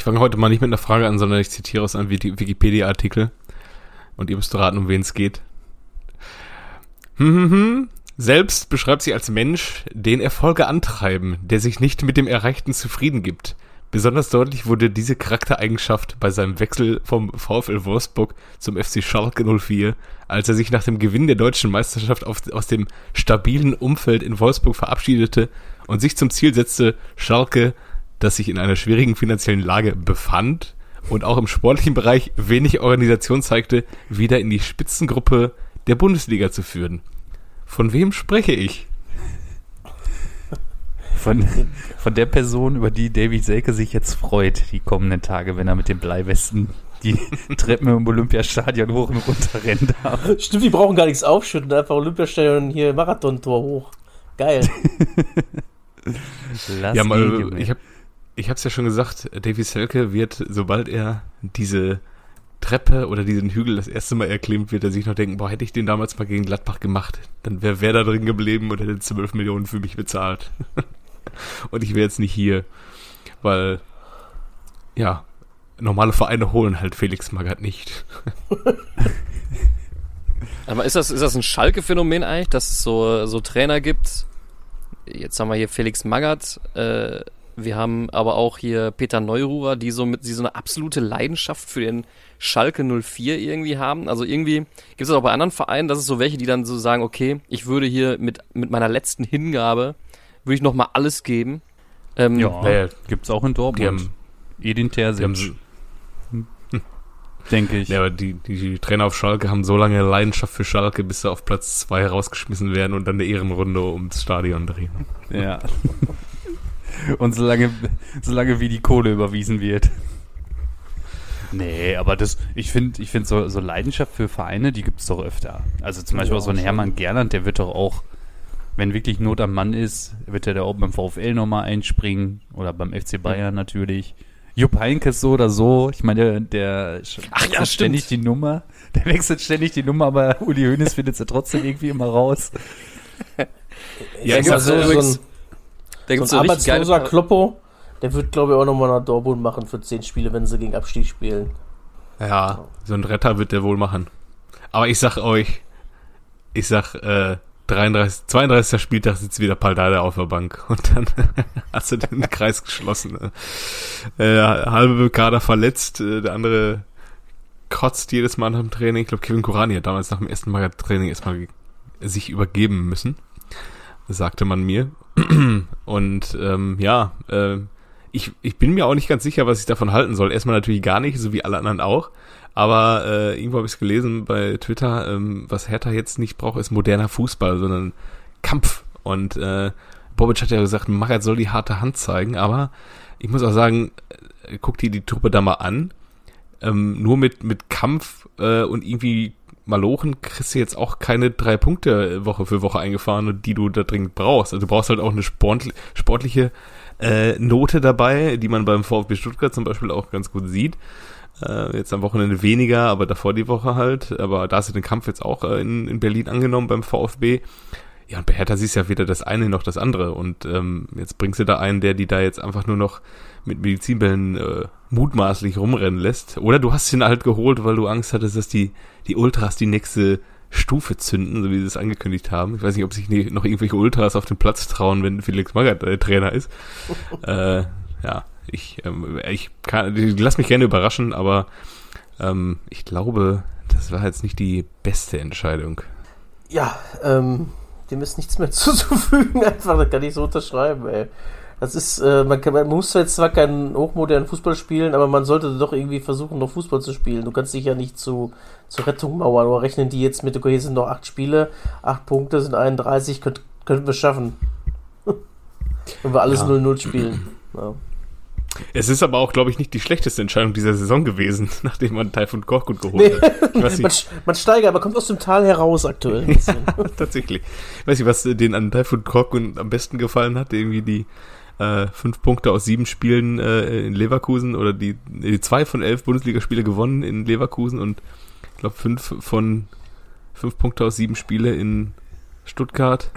Ich fange heute mal nicht mit einer Frage an, sondern ich zitiere aus einem Wikipedia-Artikel. Und ihr müsst raten, um wen es geht. Hm, hm, hm. Selbst beschreibt sie als Mensch, den Erfolge antreiben, der sich nicht mit dem Erreichten zufrieden gibt. Besonders deutlich wurde diese Charaktereigenschaft bei seinem Wechsel vom VfL Wolfsburg zum FC Schalke 04, als er sich nach dem Gewinn der deutschen Meisterschaft auf, aus dem stabilen Umfeld in Wolfsburg verabschiedete und sich zum Ziel setzte, Schalke das sich in einer schwierigen finanziellen Lage befand und auch im sportlichen Bereich wenig Organisation zeigte, wieder in die Spitzengruppe der Bundesliga zu führen. Von wem spreche ich? Von, von der Person, über die David Selke sich jetzt freut, die kommenden Tage, wenn er mit dem Bleiwesten die Treppen im Olympiastadion hoch und runter rennen darf. Stimmt, die brauchen gar nichts aufschütten, einfach Olympiastadion hier Marathontor hoch. Geil. Lass ja, mal, ich habe ich habe es ja schon gesagt, Davy Selke wird, sobald er diese Treppe oder diesen Hügel das erste Mal erklimmt, wird er sich noch denken, boah, hätte ich den damals mal gegen Gladbach gemacht, dann wäre wer da drin geblieben und hätte 12 Millionen für mich bezahlt. und ich wäre jetzt nicht hier, weil, ja, normale Vereine holen halt Felix Magath nicht. Aber ist das, ist das ein Schalke-Phänomen eigentlich, dass es so, so Trainer gibt? Jetzt haben wir hier Felix Magath, äh, wir haben aber auch hier Peter Neururer, die so mit die so eine absolute Leidenschaft für den Schalke 04 irgendwie haben. Also irgendwie gibt es auch bei anderen Vereinen, dass es so welche, die dann so sagen, okay, ich würde hier mit, mit meiner letzten Hingabe, würde ich nochmal alles geben. Ähm, ja, ja gibt es auch in Dortmund. Die haben, Edin Terzic. Denke ich. Ja, aber die, die Trainer auf Schalke haben so lange Leidenschaft für Schalke, bis sie auf Platz 2 rausgeschmissen werden und dann eine Ehrenrunde ums Stadion drehen. Ja. Und solange, solange wie die Kohle überwiesen wird. Nee, aber das, ich finde, ich finde so, so Leidenschaft für Vereine, die gibt es doch öfter. Also zum Beispiel ja, auch so ein Hermann Gerland, der wird doch auch, wenn wirklich Not am Mann ist, wird er da auch beim VfL nochmal einspringen oder beim FC Bayern natürlich. Jupp Heynckes so oder so. Ich meine, der, der Ach, ja, ständig die Nummer. Der wechselt ständig die Nummer, aber Uli Hoeneß findet sie trotzdem irgendwie immer raus. ja, ich also, so, so ein da gibt's so ein arbeitsloser Kloppo, der wird, glaube ich, auch nochmal nach Dortmund machen für 10 Spiele, wenn sie gegen Abstieg spielen. Ja, so ein Retter wird der wohl machen. Aber ich sag euch, ich sag, äh, 33, 32. Spieltag sitzt wieder Paldada auf der Bank und dann hast du den Kreis geschlossen. Äh, halbe Kader verletzt, äh, der andere kotzt jedes Mal nach dem Training. Ich glaube, Kevin Kurani hat damals nach dem ersten Mal Training erstmal sich übergeben müssen, sagte man mir. Und ähm, ja, äh, ich, ich bin mir auch nicht ganz sicher, was ich davon halten soll. Erstmal natürlich gar nicht, so wie alle anderen auch. Aber äh, irgendwo habe ich es gelesen bei Twitter, ähm, was Hertha jetzt nicht braucht, ist moderner Fußball, sondern Kampf. Und äh, Bobic hat ja gesagt, Magath soll die harte Hand zeigen, aber ich muss auch sagen, äh, guck dir die Truppe da mal an. Ähm, nur mit, mit Kampf äh, und irgendwie Malochen kriegst du jetzt auch keine drei Punkte Woche für Woche eingefahren, die du da dringend brauchst. Also du brauchst halt auch eine sportli sportliche äh, Note dabei, die man beim VfB Stuttgart zum Beispiel auch ganz gut sieht. Äh, jetzt am Wochenende weniger, aber davor die Woche halt. Aber da hast du den Kampf jetzt auch äh, in, in Berlin angenommen beim VfB. Ja, und bei Hertha siehst du ja weder das eine noch das andere. Und ähm, jetzt bringst du da einen, der die da jetzt einfach nur noch mit Medizinbällen äh, mutmaßlich rumrennen lässt. Oder du hast ihn halt geholt, weil du Angst hattest, dass die, die Ultras die nächste Stufe zünden, so wie sie es angekündigt haben. Ich weiß nicht, ob sich noch irgendwelche Ultras auf den Platz trauen, wenn Felix Magath der Trainer ist. äh, ja, ich, ähm, ich kann, ich lass mich gerne überraschen, aber ähm, ich glaube, das war jetzt nicht die beste Entscheidung. Ja, ähm, dem ist nichts mehr zuzufügen, einfach, das kann ich so unterschreiben, ey. Das ist, äh, man, kann, man muss jetzt zwar keinen hochmodernen Fußball spielen, aber man sollte doch irgendwie versuchen, noch Fußball zu spielen. Du kannst dich ja nicht zu, zur Rettung mauern. Oder rechnen die jetzt mit, okay, hier sind noch acht Spiele, acht Punkte sind 31, könnt, könnten wir schaffen. Wenn wir alles 0-0 ja. spielen. Ja. Es ist aber auch, glaube ich, nicht die schlechteste Entscheidung dieser Saison gewesen, nachdem man Taifun Korkut geholt nee. hat. man, man steigert, aber kommt aus dem Tal heraus aktuell. ja, tatsächlich. Ich weiß nicht, was den an Taifun Korkut am besten gefallen hat, irgendwie die äh, fünf Punkte aus sieben Spielen äh, in Leverkusen oder die, die zwei von elf Bundesligaspiele gewonnen in Leverkusen und ich glaube fünf von fünf Punkte aus sieben Spiele in Stuttgart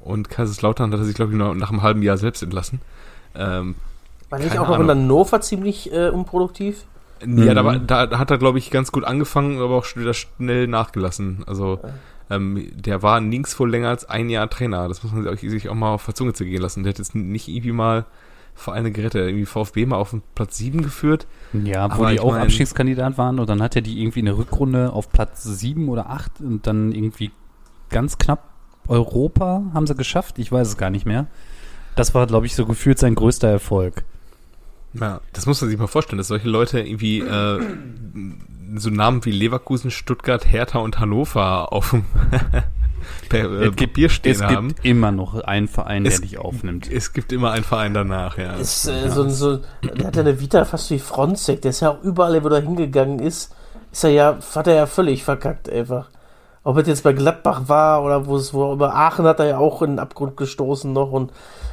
und Kaiserslautern hat er sich glaube ich nach, nach einem halben Jahr selbst entlassen. Ähm, War nicht auch noch in. Hannover ziemlich äh, unproduktiv? Ja, da, Mhm. war, da hat er, glaube ich, ganz gut angefangen, aber auch wieder schnell nachgelassen. Also, ähm, der war nirgends wohl länger als ein Jahr Trainer. Das muss man sich, auch mal auf der Zunge zu gehen lassen. Der hat jetzt nicht irgendwie mal Vereine gerettet. Irgendwie VfB mal auf den Platz 7 geführt. Ja, wo die auch mein- Abstiegskandidat waren und dann hat er die irgendwie in der Rückrunde auf Platz 7 oder 8 und dann irgendwie ganz knapp Europa haben sie geschafft. Ich weiß es gar nicht mehr. Das war, glaube ich, so gefühlt sein größter Erfolg. Ja, das muss man sich mal vorstellen, dass solche Leute irgendwie äh, so Namen wie Leverkusen, Stuttgart, Hertha und Hannover auf dem per, äh, Papier stehen es haben. gibt immer noch einen Verein, der Es- dich aufnimmt. Es gibt immer einen Verein danach, ja. Ist, äh, so, so, der hat ja eine Vita fast wie Fronzek. Der ist ja auch überall, wo er hingegangen ist, ist er ja, hat er ja völlig verkackt einfach. Ob es jetzt bei Gladbach war oder wo es, wo über Aachen hat er ja auch in den Abgrund gestoßen noch und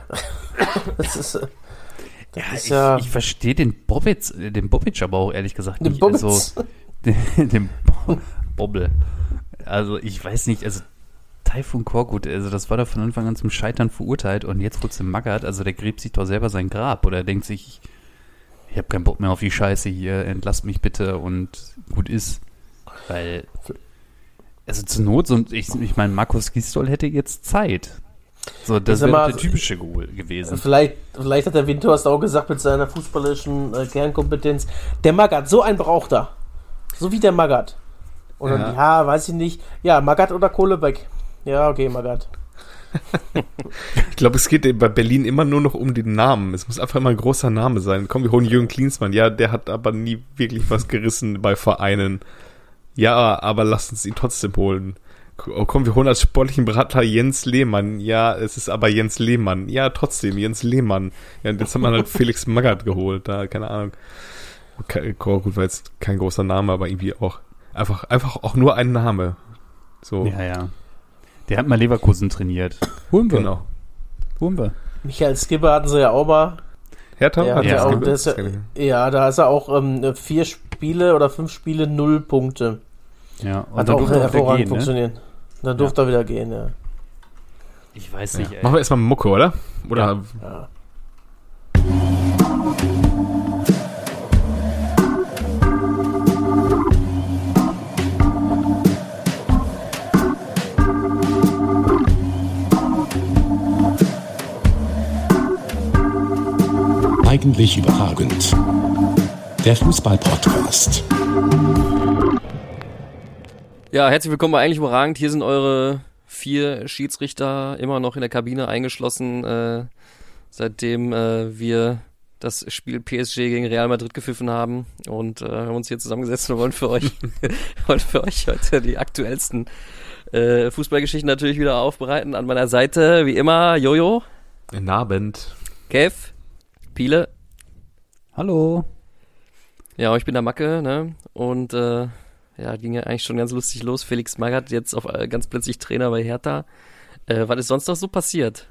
das ist, das ist ich, ja, ich verstehe den äh, den Bobic aber auch ehrlich gesagt den nicht. Bobbitz. Also, den, den Bo Bobbel. Also ich weiß nicht, also Taifun Korkut, also das war doch von Anfang an zum Scheitern verurteilt und jetzt holst du Magath, also der gräbt sich doch selber sein Grab oder denkt sich, ich, ich habe keinen Bock mehr auf die Scheiße hier, entlasst mich bitte und gut ist. Weil, also zur Not, so, ich, ich meine, Markus Gisdol hätte jetzt Zeit. So, das wäre mal, der typische Goal gewesen. Vielleicht, vielleicht hat der Windhorst auch gesagt mit seiner fußballerischen äh, Kernkompetenz, der Magath, so einen braucht er. So wie der. Und dann, Ja. ja, weiß ich nicht. Ja, Magath oder Kohlebeck. Ja, okay, Magath. Ich glaube, es geht bei Berlin immer nur noch um den Namen. Es muss einfach immer ein großer Name sein. Komm, wir holen Jürgen Klinsmann. Ja, der hat aber nie wirklich was gerissen bei Vereinen. Ja, aber lass uns ihn trotzdem holen. Oh, komm, wir holen als sportlichen Berater Jens Lehmann. Ja, es ist aber Jens Lehmann. Ja, trotzdem, Jens Lehmann. Ja, und jetzt hat man halt Felix Magath geholt. Da, keine Ahnung. Okay, gut, war jetzt kein großer Name, aber irgendwie auch. Einfach, einfach auch nur ein Name. So, Ja, ja. Der hat mal Leverkusen trainiert. Holen wir. genau. Holen wir. Michael Skipper hatten sie ja auch mal. Hertha? Der hat ja, ja, auch, ja, ja, da ist er auch ähm, vier Spiele oder fünf Spiele, null Punkte. Ja, und Hat dann auch er hervorragend gehen, ne? funktionieren. Dann durfte er wieder gehen, ja. Ich weiß Ja. nicht, ey. Machen wir erstmal Mucke, oder? Oder ja. Eigentlich überragend. Der Fußball-Podcast. Ja, herzlich willkommen bei Eigentlich Überragend. Hier sind eure vier Schiedsrichter immer noch in der Kabine eingeschlossen, äh, seitdem äh, wir das Spiel PSG gegen Real Madrid gepfiffen haben und äh, haben uns hier zusammengesetzt und wollen für euch, wollen für euch heute die aktuellsten äh, Fußballgeschichten natürlich wieder aufbereiten. An meiner Seite, wie immer, Jojo, in Abend. Kev, Piele, Hallo. Ja, ich bin der Macke, ne? Und äh, ja, ging ja eigentlich schon ganz lustig los. Felix Magath jetzt auf äh, ganz plötzlich Trainer bei Hertha. Äh, was ist sonst noch so passiert?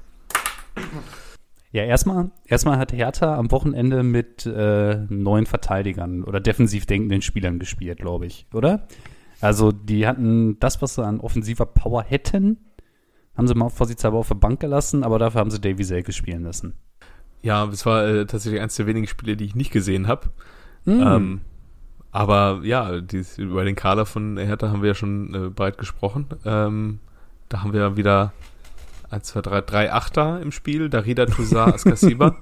Ja, erstmal, erstmal hat Hertha am Wochenende mit äh, neun Verteidigern oder defensiv denkenden Spielern gespielt, glaube ich, oder? Also die hatten das, was sie an offensiver Power hätten, haben sie mal vorsichtshalber auf der Bank gelassen, aber dafür haben sie Davy Selke spielen lassen. Ja, es war äh, tatsächlich eins der wenigen Spiele, die ich nicht gesehen habe. Hm. Ähm, aber ja, dies, über den Kader von Hertha haben wir ja schon äh, breit gesprochen. Ähm, da haben wir wieder 1, 2, 3, drei Achter im Spiel, Darida, Toussaint, Askasiba.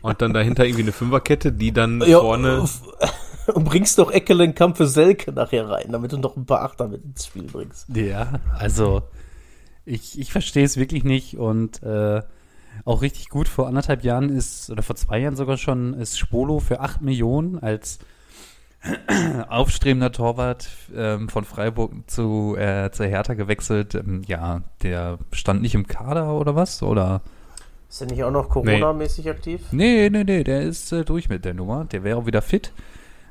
Und dann dahinter irgendwie eine Fünferkette, die dann Ja, vorne... Und bringst doch Eckelenkamp für Selke nachher rein, damit du noch ein paar Achter mit ins Spiel bringst. Ja, also ich, ich verstehe es wirklich nicht und äh, auch richtig gut. Vor anderthalb Jahren ist, oder vor zwei Jahren sogar schon, ist Spolo für 8 Millionen als aufstrebender Torwart ähm, von Freiburg zu, äh, zu Hertha gewechselt. Ähm, ja, der stand nicht im Kader oder was? Oder? Ist er nicht auch noch Corona-mäßig aktiv? Nee, nee, nee, der ist äh, durch mit der Nummer. Der wäre auch wieder fit.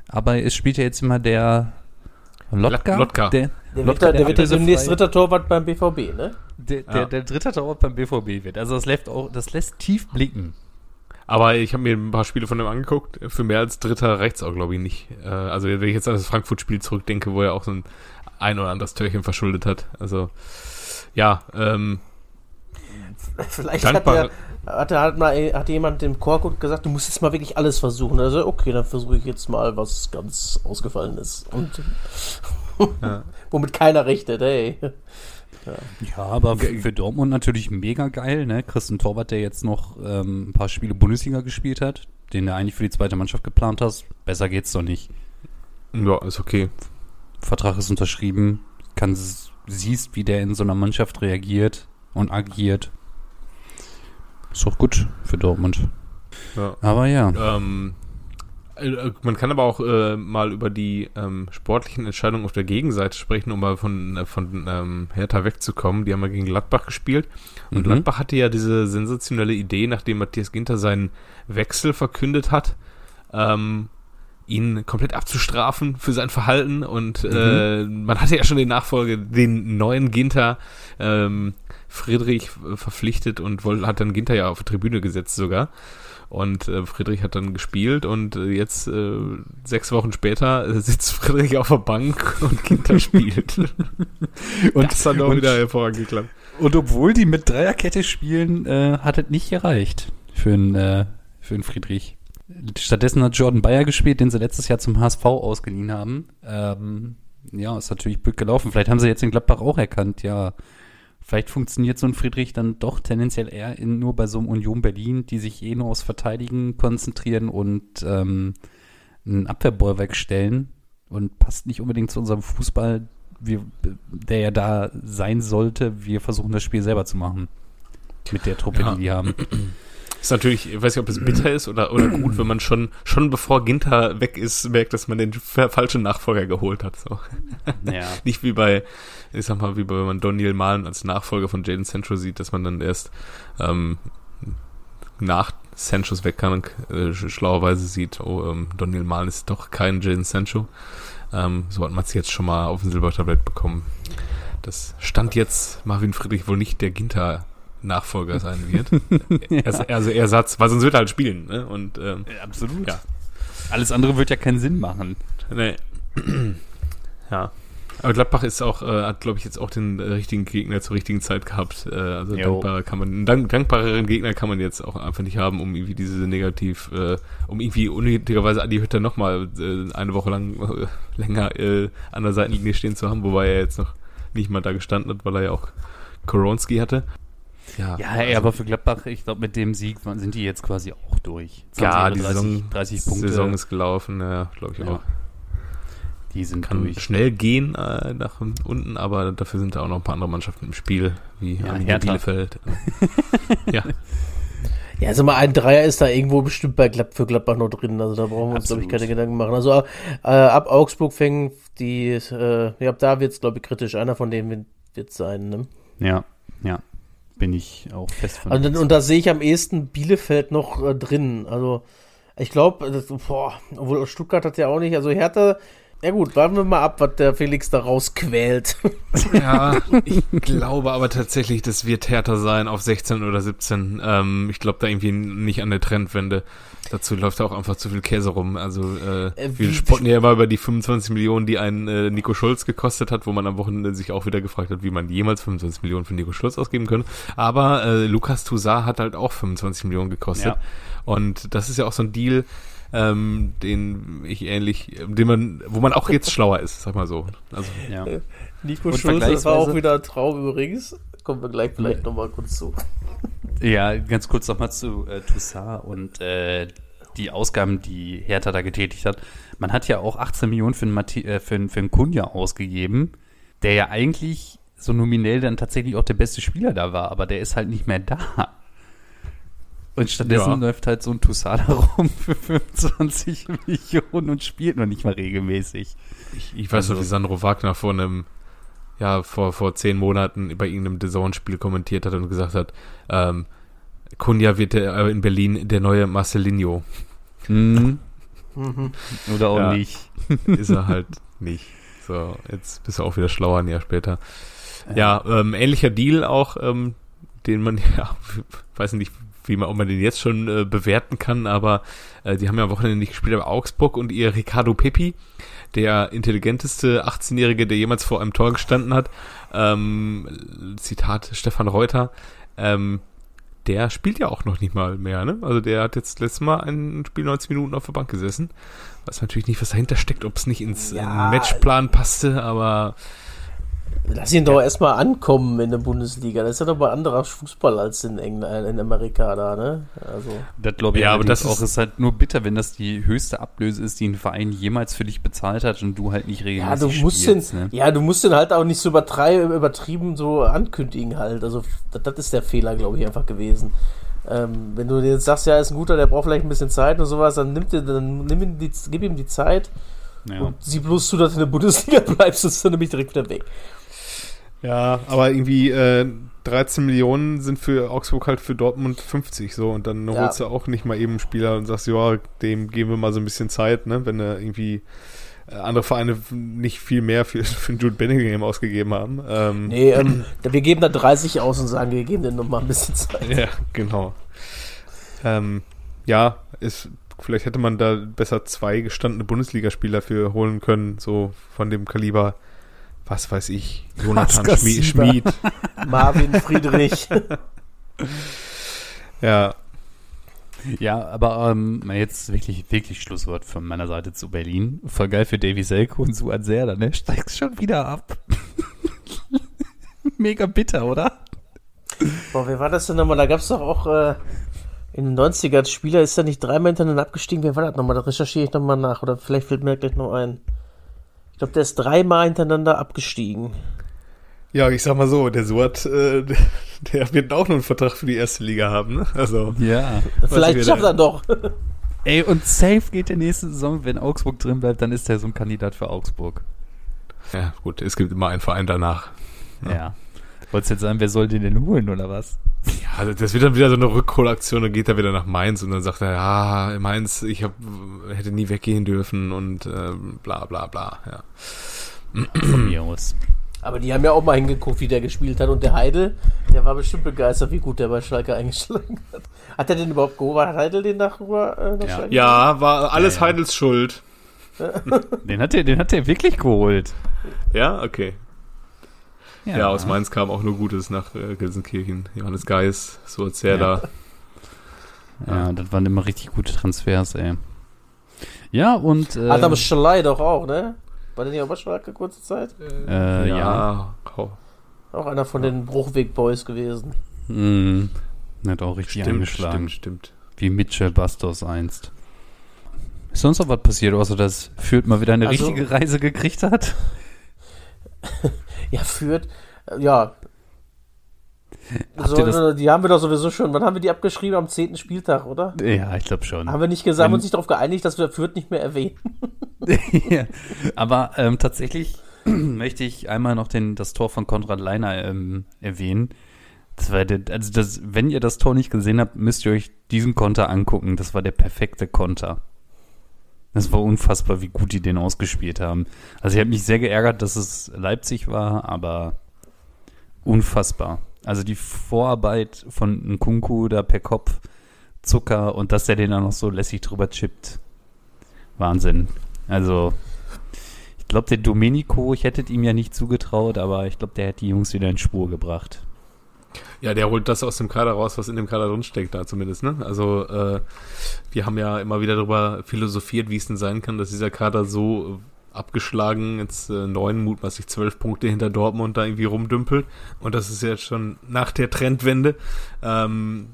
Aber es spielt ja jetzt immer der Lotka. Lotka. Der, Der wird, Lotka, da, der wird ja demnächst dritter Torwart beim BVB, ne? der, Ja. der, der dritte Torwart beim BVB wird. Also das lässt auch, das lässt tief blicken. Aber ich habe mir ein paar Spiele von dem angeguckt. Für mehr als Dritter reicht's auch, glaube ich, nicht. Äh, also wenn ich jetzt an das Frankfurt-Spiel zurückdenke, wo er auch so ein ein oder anderes Törchen verschuldet hat. Also ja, ähm, Vielleicht hat, der, hat, er halt mal, hat jemand dem Korkut gesagt, du musst jetzt mal wirklich alles versuchen. Also, okay, dann versuche ich jetzt mal was ganz ausgefallen ist. Und Ja. womit keiner rechnet, ey. Ja, aber für, für Dortmund natürlich mega geil, ne? Chris ein Torwart, der jetzt noch ähm, ein paar Spiele Bundesliga gespielt hat, den du eigentlich für die zweite Mannschaft geplant hast. Besser geht's doch nicht. Ja, ist okay. Vertrag ist unterschrieben, kann, siehst, wie der in so einer Mannschaft reagiert und agiert. Ist doch gut für Dortmund. Ja. Aber ja. Ähm, äh, man kann aber auch äh, mal über die ähm, sportlichen Entscheidungen auf der Gegenseite sprechen, um mal von, äh, von ähm, Hertha wegzukommen. Die haben ja gegen Gladbach gespielt. Und Mhm. Gladbach hatte ja diese sensationelle Idee, nachdem Matthias Ginter seinen Wechsel verkündet hat, ähm, ihn komplett abzustrafen für sein Verhalten. Und äh, man hatte ja schon den Nachfolger, den neuen Ginter, ähm, Friedrich äh, verpflichtet und wollte, hat dann Ginter ja auf die Tribüne gesetzt sogar. Und äh, Friedrich hat dann gespielt und äh, jetzt äh, sechs Wochen später äh, sitzt Friedrich auf der Bank und Ginter spielt. Und- das hat doch und- wieder hervorragend geklappt. Und obwohl die mit Dreierkette spielen, äh, hat es nicht gereicht für einen äh, für einen Friedrich. Stattdessen hat Jordan Bayer gespielt, den sie letztes Jahr zum HSV ausgeliehen haben. Ähm, ja, ist natürlich blöd gelaufen. Vielleicht haben sie jetzt in Gladbach auch erkannt, ja, vielleicht funktioniert so ein Friedrich dann doch tendenziell eher in, nur bei so einem Union Berlin, die sich eh nur aufs Verteidigen konzentrieren und ähm, einen Abwehrbollwerk stellen und passt nicht unbedingt zu unserem Fußball, wir, der ja da sein sollte. Wir versuchen das Spiel selber zu machen. Mit der Truppe, Ja. die wir haben. Ist natürlich, ich weiß nicht, ob es bitter ist oder, oder gut, wenn man schon, schon bevor Ginter weg ist, merkt, dass man den fa- falschen Nachfolger geholt hat. So. Ja. Nicht wie bei, ich sag mal, wie bei, wenn man Daniel Mahlen als Nachfolger von Jaden Sancho sieht, dass man dann erst ähm, nach Sanchos Weggang äh, sch- schlauerweise sieht, oh, ähm, Daniel Mahlen ist doch kein Jaden Sancho. Ähm, so hat man es jetzt schon mal auf dem Silbertablett bekommen. Das stand jetzt Marvin Friedrich wohl nicht der Ginter Nachfolger sein wird. Er- Also Ersatz, weil sonst wird er halt spielen. Ne? Und ähm, Absolut. Ja. Alles andere wird ja keinen Sinn machen. Nee. ja. Aber Gladbach ist auch, äh, hat, glaube ich, jetzt auch den richtigen Gegner zur richtigen Zeit gehabt. Äh, also dankbarer kann man, einen dank, dankbareren Gegner kann man jetzt auch einfach nicht haben, um irgendwie diese negativ, äh, um irgendwie unnötigerweise Adi Hütter nochmal äh, eine Woche lang äh, länger äh, an der Seitenlinie stehen zu haben, wobei er jetzt noch nicht mal da gestanden hat, weil er ja auch Koronski hatte. Ja, also- ey, aber für Gladbach, ich glaube, mit dem Sieg sind die jetzt quasi auch durch. Jetzt haben ja, sie die ihre Saison, 30 Punkte. Saison ist gelaufen, ja, glaube ich Ja. auch. Die sind kann durch. schnell gehen äh, nach unten, aber dafür sind da auch noch ein paar andere Mannschaften im Spiel, wie Ja, Arminia. Bielefeld. ja, Ja, also mal ein Dreier ist da irgendwo bestimmt bei Glad für Gladbach noch drin. Also da brauchen wir uns, glaube ich, keine Gedanken machen. Also äh, ab Augsburg fängen die, äh, ja, ab da wird's glaube ich, kritisch. Einer von denen wird sein. Ne? Ja, ja. Bin ich auch fest von. Also, und da sehe ich am ehesten Bielefeld noch äh, drin. Also ich glaube, boah, obwohl Stuttgart hat ja auch nicht. Also Hertha, ja gut, warten wir mal ab, was der Felix da rausquält. ja, ich glaube aber tatsächlich, das wird härter sein auf 16 oder 17. Ähm, ich glaube da irgendwie nicht an der Trendwende. Dazu läuft auch einfach zu viel Käse rum. Also äh, Äh, wir spotten ja immer über die 25 Millionen, die ein äh, Nico Schulz gekostet hat, wo man am Wochenende sich auch wieder gefragt hat, wie man jemals 25 Millionen für Nico Schulz ausgeben könnte. Aber äh, Lukas Toussaint hat halt auch 25 Millionen gekostet. Ja. Und das ist ja auch so ein Deal, ähm, den ich ähnlich, den man, wo man auch jetzt schlauer ist, sag mal so. Also ja. Nico Und Schulz, das war auch wieder ein Traum übrigens. Kommen wir gleich vielleicht noch mal kurz zu. ja, ganz kurz nochmal zu äh, Toussaint und äh, die Ausgaben, die Hertha da getätigt hat. Man hat ja auch 18 Millionen für einen, Matti äh, für einen, für einen Kunja ausgegeben, der ja eigentlich so nominell dann tatsächlich auch der beste Spieler da war, aber der ist halt nicht mehr da. Und stattdessen Ja. läuft halt so ein Toussaint da rum für 25 Millionen und spielt noch nicht mal regelmäßig. Ich, ich weiß Also- noch, wie Sandro Wagner vor einem, ja, vor, vor zehn Monaten bei irgendeinem DAZN-Spiel kommentiert hat und gesagt hat, ähm, Kunja wird der, äh, in Berlin der neue Marcelinho. Mhm. Mhm. Oder auch Ja. nicht. Ist er halt nicht. So, jetzt bist du auch wieder schlauer ein Jahr später. Ja, ähm, ähnlicher Deal auch, ähm, den man, ja, weiß nicht, wie man, ob man den jetzt schon äh, bewerten kann, aber äh, die haben ja am Wochenende nicht gespielt, aber Augsburg und ihr Ricardo Pepi, der intelligenteste 18-Jährige, der jemals vor einem Tor gestanden hat, ähm, Zitat Stefan Reuter, ähm, der spielt ja auch noch nicht mal mehr, ne? Also der hat jetzt letztes Mal ein Spiel 90 Minuten auf der Bank gesessen. Weiß natürlich nicht, was dahinter steckt, ob es nicht ins Ja. den Matchplan passte, aber Lass ihn doch erstmal ankommen in der Bundesliga. Das ist ja doch mal anderer Fußball als in England, in Amerika da, ne? Also. Das glaube ich Ja, aber das auch. ist- ist halt nur bitter, wenn das die höchste Ablöse ist, die ein Verein jemals für dich bezahlt hat und du halt nicht Ja, regelmäßig du musst spielst. den, ne? ja, du musst den halt auch nicht so übertrieben so ankündigen halt. Also das, das ist der Fehler, glaube ich, einfach gewesen. Ähm, wenn du jetzt sagst, ja, ist ein guter, der braucht vielleicht ein bisschen Zeit und sowas, dann nimm dir, dann nimm ihm die, gib ihm die Zeit Ja. und sieh bloß zu, dass du in der Bundesliga bleibst, sonst ist er nämlich direkt wieder weg. Ja, aber irgendwie äh, 13 Millionen sind für Augsburg halt für Dortmund 50 so und dann Ja. holst du auch nicht mal eben einen Spieler und sagst, ja, dem geben wir mal so ein bisschen Zeit, ne, wenn er irgendwie äh, andere Vereine nicht viel mehr für, für Jude Bellingham ausgegeben haben. Ähm, Nee, ähm, wir geben da 30 aus und sagen, wir geben dem noch mal ein bisschen Zeit. Ja, genau. Ähm, ja, ist, vielleicht hätte man da besser zwei gestandene Bundesligaspieler für holen können, so von dem Kaliber, was weiß ich, Jonathan Schmid. Schmid. Marvin Friedrich. Ja, Ja, aber ähm, jetzt wirklich, wirklich Schlusswort von meiner Seite zu Berlin. Voll geil für Davy Selko und Suat Serda, ne? Steigst schon wieder ab. Mega bitter, oder? Boah, wer war das denn nochmal? Da gab es doch auch äh, in den 90er als Spieler, ist er nicht dreimal hintereinander abgestiegen? Wer war das nochmal? Da recherchiere ich nochmal nach. Oder vielleicht fällt mir gleich noch ein. Ich glaube, der ist dreimal hintereinander abgestiegen. ja, ich sag mal so, der Suat, äh, der wird auch noch einen Vertrag für die erste Liga haben, ne? Also, Ja. Vielleicht ich, schafft er doch. Ey, und safe geht der nächste Saison, wenn Augsburg drin bleibt, dann ist er so ein Kandidat für Augsburg. ja, gut, es gibt immer einen Verein danach. Ja. Wolltest du jetzt sagen, wer soll den denn holen, oder was? Ja, also das wird dann wieder so eine Rückholaktion, dann geht er wieder nach Mainz und dann sagt er, ja, Mainz, ich hab, hätte nie weggehen dürfen und ähm, bla bla bla, ja. Von mir aus. Aber die haben ja auch mal hingeguckt, wie der gespielt hat. Und der Heidel, der war bestimmt begeistert, wie gut der bei Schalke eingeschlagen hat. Hat er den überhaupt geholt? Hat Heidel den nach, rüber, äh, nach Ja. Schalke? Ja, war alles Ja, ja. Heidels Schuld. Den hat er, den hat er wirklich geholt. Ja, okay. Ja, aus Mainz kam auch nur Gutes nach äh, Gelsenkirchen. Johannes Geis, Suazerda. Ja, das waren immer richtig gute Transfers, ey. Ja, und. Äh, Adam Schalai doch auch, ne? War der nicht auch bei Schalke kurze Zeit? äh, ja. ja. hau- Auch einer von den Bruchweg-Boys gewesen. Mhm. Hat auch richtig Stimmt, eingeschlagen. stimmt, stimmt. Wie Mitchell Bastos einst. Ist sonst noch was passiert, außer dass Fürth mal wieder eine Also- richtige Reise gekriegt hat? Ja, führt. äh, Ja. So, das- äh, die haben wir doch sowieso schon. Wann haben wir die abgeschrieben? Am 10. Spieltag, oder? Ja, ich glaube schon. Haben wir nicht gesagt, Wenn- uns nicht darauf geeinigt, dass wir Fürth nicht mehr erwähnen. ja. Aber ähm, tatsächlich möchte ich einmal noch den, das Tor von Konrad Leiner ähm, erwähnen. Das war der, also das, wenn ihr das Tor nicht gesehen habt, müsst ihr euch diesen Konter angucken. Das war der perfekte Konter. Das war unfassbar, wie gut die den ausgespielt haben. Also ich habe mich sehr geärgert, dass es Leipzig war, aber unfassbar. Also die Vorarbeit von Nkunku da per Kopf, Zucker und dass der den dann noch so lässig drüber chippt. Wahnsinn. Also ich glaube, der Domenico, ich hätte ihm ja nicht zugetraut, aber ich glaube, der hat die Jungs wieder in Spur gebracht. Ja, der holt das aus dem Kader raus, was in dem Kader drin steckt, da zumindest, ne? Also, äh, wir haben ja immer wieder darüber philosophiert, wie es denn sein kann, dass dieser Kader so abgeschlagen, jetzt äh, neun, mutmaßlich zwölf Punkte hinter Dortmund da irgendwie rumdümpelt. Und das ist jetzt schon nach der Trendwende. Ähm,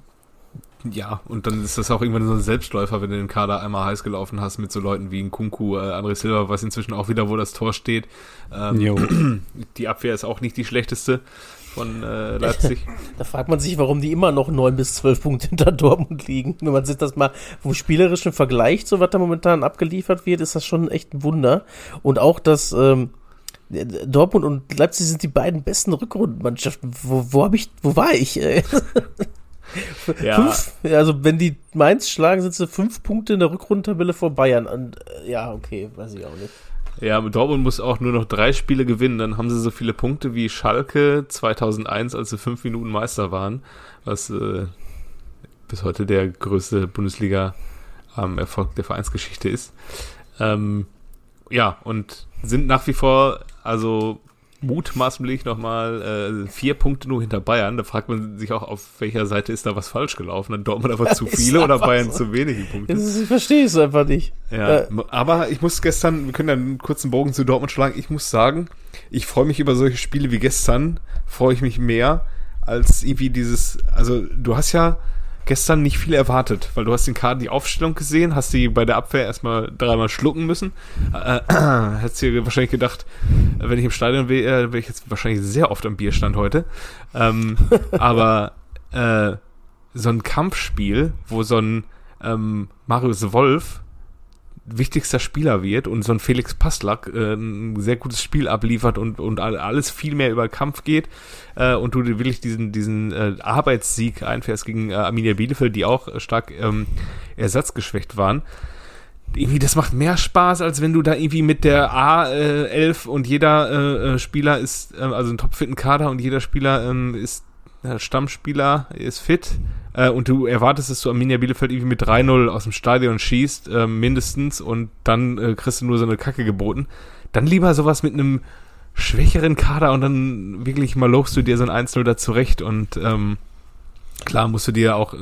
ja, und dann ist das auch irgendwann so ein Selbstläufer, wenn du den Kader einmal heiß gelaufen hast mit so Leuten wie ein Kunku, äh, André Silva, was inzwischen auch wieder, wo das Tor steht. Ähm, die Abwehr ist auch nicht die schlechteste von äh, Leipzig. Da fragt man sich, warum die immer noch 9 bis 12 Punkte hinter Dortmund liegen. Wenn man sich das mal vom spielerischen Vergleich, so was da momentan abgeliefert wird, ist das schon echt ein Wunder. Und auch, dass ähm, Dortmund und Leipzig sind die beiden besten Rückrundenmannschaften. Wo, wo habe ich, wo war ich? Ja. Fünf, also wenn die Mainz schlagen, sind sie fünf Punkte in der Rückrundentabelle vor Bayern. Und äh, ja, okay, weiß ich auch nicht. Ja, Dortmund muss auch nur noch drei Spiele gewinnen, dann haben sie so viele Punkte wie Schalke 2001, als sie fünf Minuten Meister waren, was äh, bis heute der größte Bundesliga-Erfolg der Vereinsgeschichte ist. Ähm, ja, und sind nach wie vor, also mutmaßlich nochmal äh, vier Punkte nur hinter Bayern. Da fragt man sich auch, auf welcher Seite ist da was falsch gelaufen. Hat Dortmund einfach zu viele oder Bayern so. zu wenige Punkte? Ist, ich verstehe es einfach nicht. Ja, Äh, aber ich muss gestern, wir können dann einen kurzen Bogen zu Dortmund schlagen. Ich muss sagen, ich freue mich über solche Spiele wie gestern, freue ich mich mehr als irgendwie dieses, also du hast ja gestern nicht viel erwartet, weil du hast den Kader die Aufstellung gesehen, hast die bei der Abwehr erstmal dreimal schlucken müssen. Äh, hättest dir wahrscheinlich gedacht, wenn ich im Stadion wäre, wäre ich jetzt wahrscheinlich sehr oft am Bierstand heute. Ähm, aber äh, so ein Kampfspiel, wo so ein ähm, Marius Wolf wichtigster Spieler wird und so ein Felix Passlack äh, ein sehr gutes Spiel abliefert und, und all- alles viel mehr über Kampf geht äh, und du wirklich diesen, diesen äh, Arbeitssieg einfährst gegen äh, Arminia Bielefeld, die auch äh, stark ähm, ersatzgeschwächt waren. Irgendwie, das macht mehr Spaß, als wenn du da irgendwie mit der A11 und jeder äh, äh, Spieler ist, äh, also ein topfitten Kader und jeder Spieler ähm, ist äh, Stammspieler, ist fit äh, und du erwartest, dass du Arminia Bielefeld irgendwie mit 3-0 aus dem Stadion schießt, äh, mindestens, und dann äh, kriegst du nur so eine Kacke geboten. Dann lieber sowas mit einem schwächeren Kader und dann wirklich mal lobst du dir so ein 1-0 da zurecht und ähm, klar musst du dir auch äh,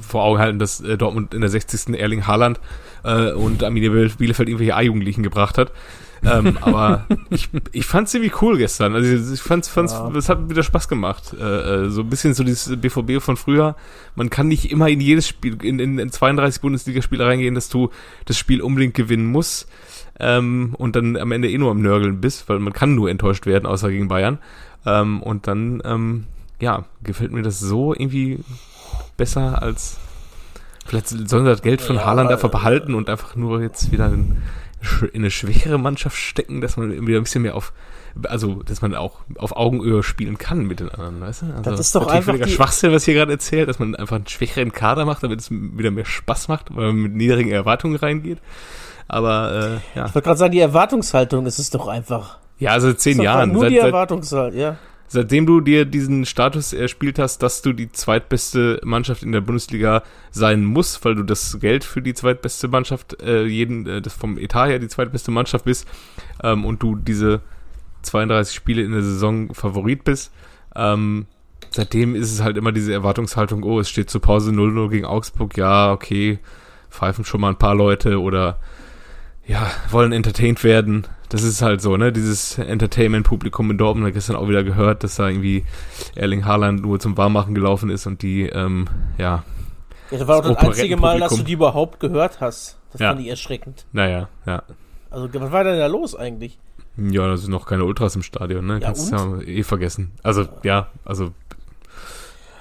vor Augen halten, dass äh, Dortmund in der 60. Erling Haaland äh, und Arminia Bielefeld irgendwelche A-Jugendlichen gebracht hat. Ähm, aber ich, ich fand's irgendwie cool gestern. Also ich fand's, fand's, Ja. es hat wieder Spaß gemacht. Äh, äh, so ein bisschen so dieses BVB von früher. Man kann nicht immer in jedes Spiel, in, in, in 32 Bundesligaspiele reingehen, dass du das Spiel unbedingt gewinnen musst ähm, und dann am Ende eh nur am Nörgeln bist, weil man kann nur enttäuscht werden, außer gegen Bayern. Ähm, und dann, ähm, ja, gefällt mir das so irgendwie besser als vielleicht sollen sie das Geld von Ja, Haaland einfach behalten und einfach nur jetzt wieder in eine schwächere Mannschaft stecken, dass man wieder ein bisschen mehr auf also, dass man auch auf Augenhöhe spielen kann mit den anderen, weißt du? Also, Das ist doch einfach die- Schwachsinn, was hier gerade erzählt, dass man einfach einen schwächeren Kader macht, damit es wieder mehr Spaß macht, weil man mit niedrigen Erwartungen reingeht. Aber, äh, ja. Ich wollte gerade sagen, die Erwartungshaltung ist es doch einfach. Ja, also zehn Ist Jahren. Nur Seit, die Erwartungshaltung, ja. Seitdem du dir diesen Status erspielt hast, dass du die zweitbeste Mannschaft in der Bundesliga sein musst, weil du das Geld für die zweitbeste Mannschaft, äh, jeden, äh, das vom Etat her die zweitbeste Mannschaft bist, ähm, und du diese 32 Spiele in der Saison Favorit bist, ähm, seitdem ist es halt immer diese Erwartungshaltung, oh, es steht zur Pause 0-0 gegen Augsburg, ja, okay, pfeifen schon mal ein paar Leute oder ja, wollen entertained werden. Das ist halt so, ne? Dieses Entertainment-Publikum in Dortmund, hat gestern auch wieder gehört, dass da irgendwie Erling Haaland nur zum Warmmachen gelaufen ist und die, ähm, ja, ja. Das war auch Das das einzige Mal, dass du die überhaupt gehört hast. Das Ja. fand ich erschreckend. naja, ja. Also, was war denn da los eigentlich? Ja, da sind noch keine Ultras im Stadion, ne? Ja, Kannst du ja eh vergessen. Also, ja, also,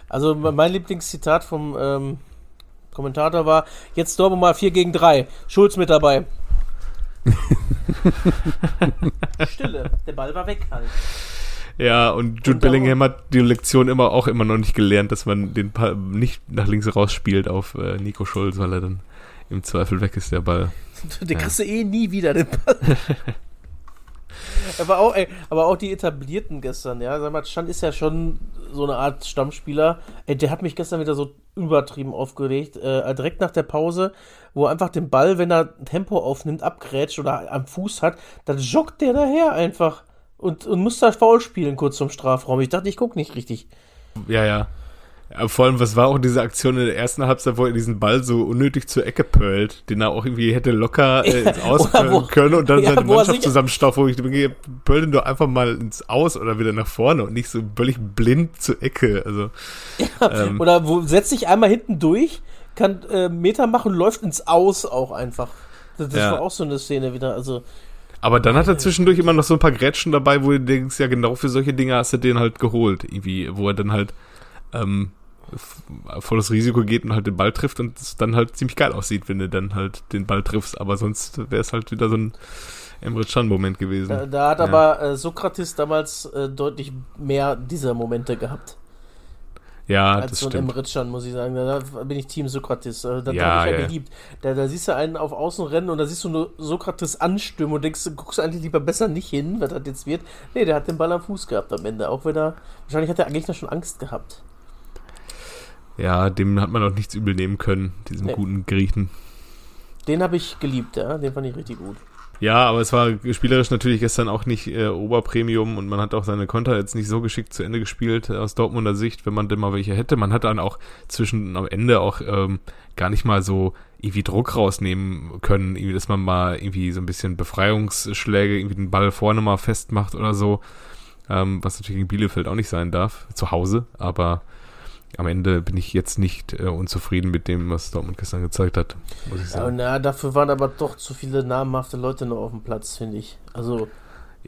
Also, mein Lieblingszitat vom ähm, Kommentator war: Jetzt Dortmund mal 4 gegen 3. Schulz mit dabei. Stille. Der Ball war weg halt. ja, und Jude Und Bellingham hat die Lektion immer auch immer noch nicht gelernt, dass man den Ball nicht nach links rausspielt auf äh, Nico Schulz, weil er dann im Zweifel weg ist, der Ball. Den kriegst du eh nie wieder, den Ball. aber, auch, ey, aber auch die etablierten gestern, ja. Sag mal, Stand ist ja schon so eine Art Stammspieler. Ey, der hat mich gestern wieder so übertrieben aufgeregt. Äh, direkt nach der Pause, wo er einfach den Ball, wenn er Tempo aufnimmt, abgrätscht oder am Fuß hat, dann joggt der daher einfach. Und, und muss da faul spielen kurz zum Strafraum. Ich dachte, ich guck nicht richtig. Ja, ja. Ja. Vor allem, was war auch diese Aktion in der ersten Halbzeit, wo er diesen Ball so unnötig zur Ecke pölt, den er auch irgendwie hätte locker äh, ins Aus pöllen können und dann ja, seine Mannschaft zusammenstaucht, wo ich denke, pöl den doch einfach mal ins Aus oder wieder nach vorne und nicht so völlig blind zur Ecke. Also, ähm, Oder wo setzt sich einmal hinten durch, kann äh, Meter machen, läuft ins Aus auch einfach. Das, das Ja. war auch so eine Szene wieder. Also, aber dann hat er zwischendurch immer noch so ein paar Grätschen dabei, wo du denkst, ja genau für solche Dinge hast du den halt geholt, irgendwie, wo er dann halt ähm, volles Risiko geht und halt den Ball trifft und es dann halt ziemlich geil aussieht, wenn du dann halt den Ball triffst, aber sonst wäre es halt wieder so ein Emre Can-Moment gewesen. Da, da hat Ja. aber äh, Sokrates damals äh, deutlich mehr dieser Momente gehabt Ja, als das so ein stimmt. Emre Can, muss ich sagen. Da bin ich Team Sokrates. Das Ja, habe ich ja, ja. geliebt. Da, da siehst du einen auf Außen rennen und da siehst du nur Sokrates anstimmen und denkst, du guckst eigentlich lieber besser nicht hin, was das jetzt wird. Nee, der hat den Ball am Fuß gehabt am Ende. Auch wenn er, wahrscheinlich hat der Gegner schon Angst gehabt. Ja, dem hat man auch nichts übel nehmen können, diesem Nee. guten Griechen. Den habe ich geliebt, ja. Den fand ich richtig gut. Ja, aber es war spielerisch natürlich gestern auch nicht äh, Oberpremium und man hat auch seine Konter jetzt nicht so geschickt zu Ende gespielt äh, aus Dortmunder Sicht, wenn man denn mal welche hätte. Man hat dann auch zwischen am Ende auch ähm, gar nicht mal so irgendwie Druck rausnehmen können, irgendwie, dass man mal irgendwie so ein bisschen Befreiungsschläge, irgendwie den Ball vorne mal festmacht oder so, ähm, was natürlich in Bielefeld auch nicht sein darf, zu Hause, aber am Ende bin ich jetzt nicht äh, unzufrieden mit dem, was Dortmund gestern gezeigt hat, muss ich Ja, sagen. na, dafür waren aber doch zu viele namhafte Leute noch auf dem Platz, finde ich. Also,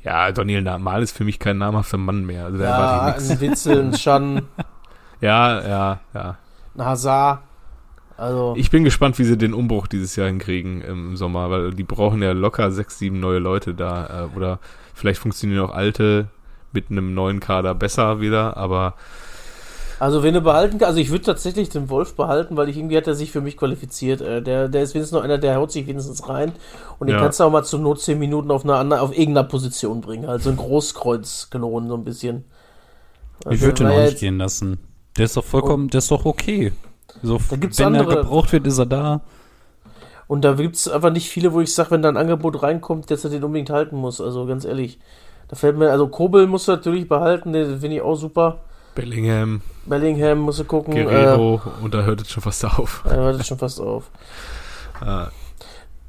Ja, Daniel Mal ist für mich kein namhafter Mann mehr. Also ja, ein Witzel, ein Schan, Ja, ja, ja. ein Hazard. Also, Ich bin gespannt, wie sie den Umbruch dieses Jahr hinkriegen im Sommer, weil die brauchen ja locker sechs, sieben neue Leute da. Äh, oder vielleicht funktionieren auch alte mit einem neuen Kader besser wieder, aber also wenn du behalten kannst, also ich würde tatsächlich den Wolf behalten, weil ich irgendwie hat er sich für mich qualifiziert. Äh, Der, der ist wenigstens noch einer, der haut sich wenigstens rein. Und den Ja. kannst du auch mal zur Not 10 Minuten auf einer anderen, auf irgendeiner Position bringen. Also ein Großkreuzkanon, so ein bisschen. Ich Also, würde den auch nicht gehen lassen. Der ist doch vollkommen, der ist doch okay. So, Da gibt's wenn er andere- gebraucht wird, ist er da. Und da gibt es einfach nicht viele, wo ich sage, wenn da ein Angebot reinkommt, dass er den unbedingt halten muss. Also ganz ehrlich. Da fällt mir, also Kobel musst du natürlich behalten, den finde ich auch super. Bellingham, Bellingham musst du gucken. Guerrero, und da hört es schon fast auf. Äh, er wartet schon fast auf. Äh,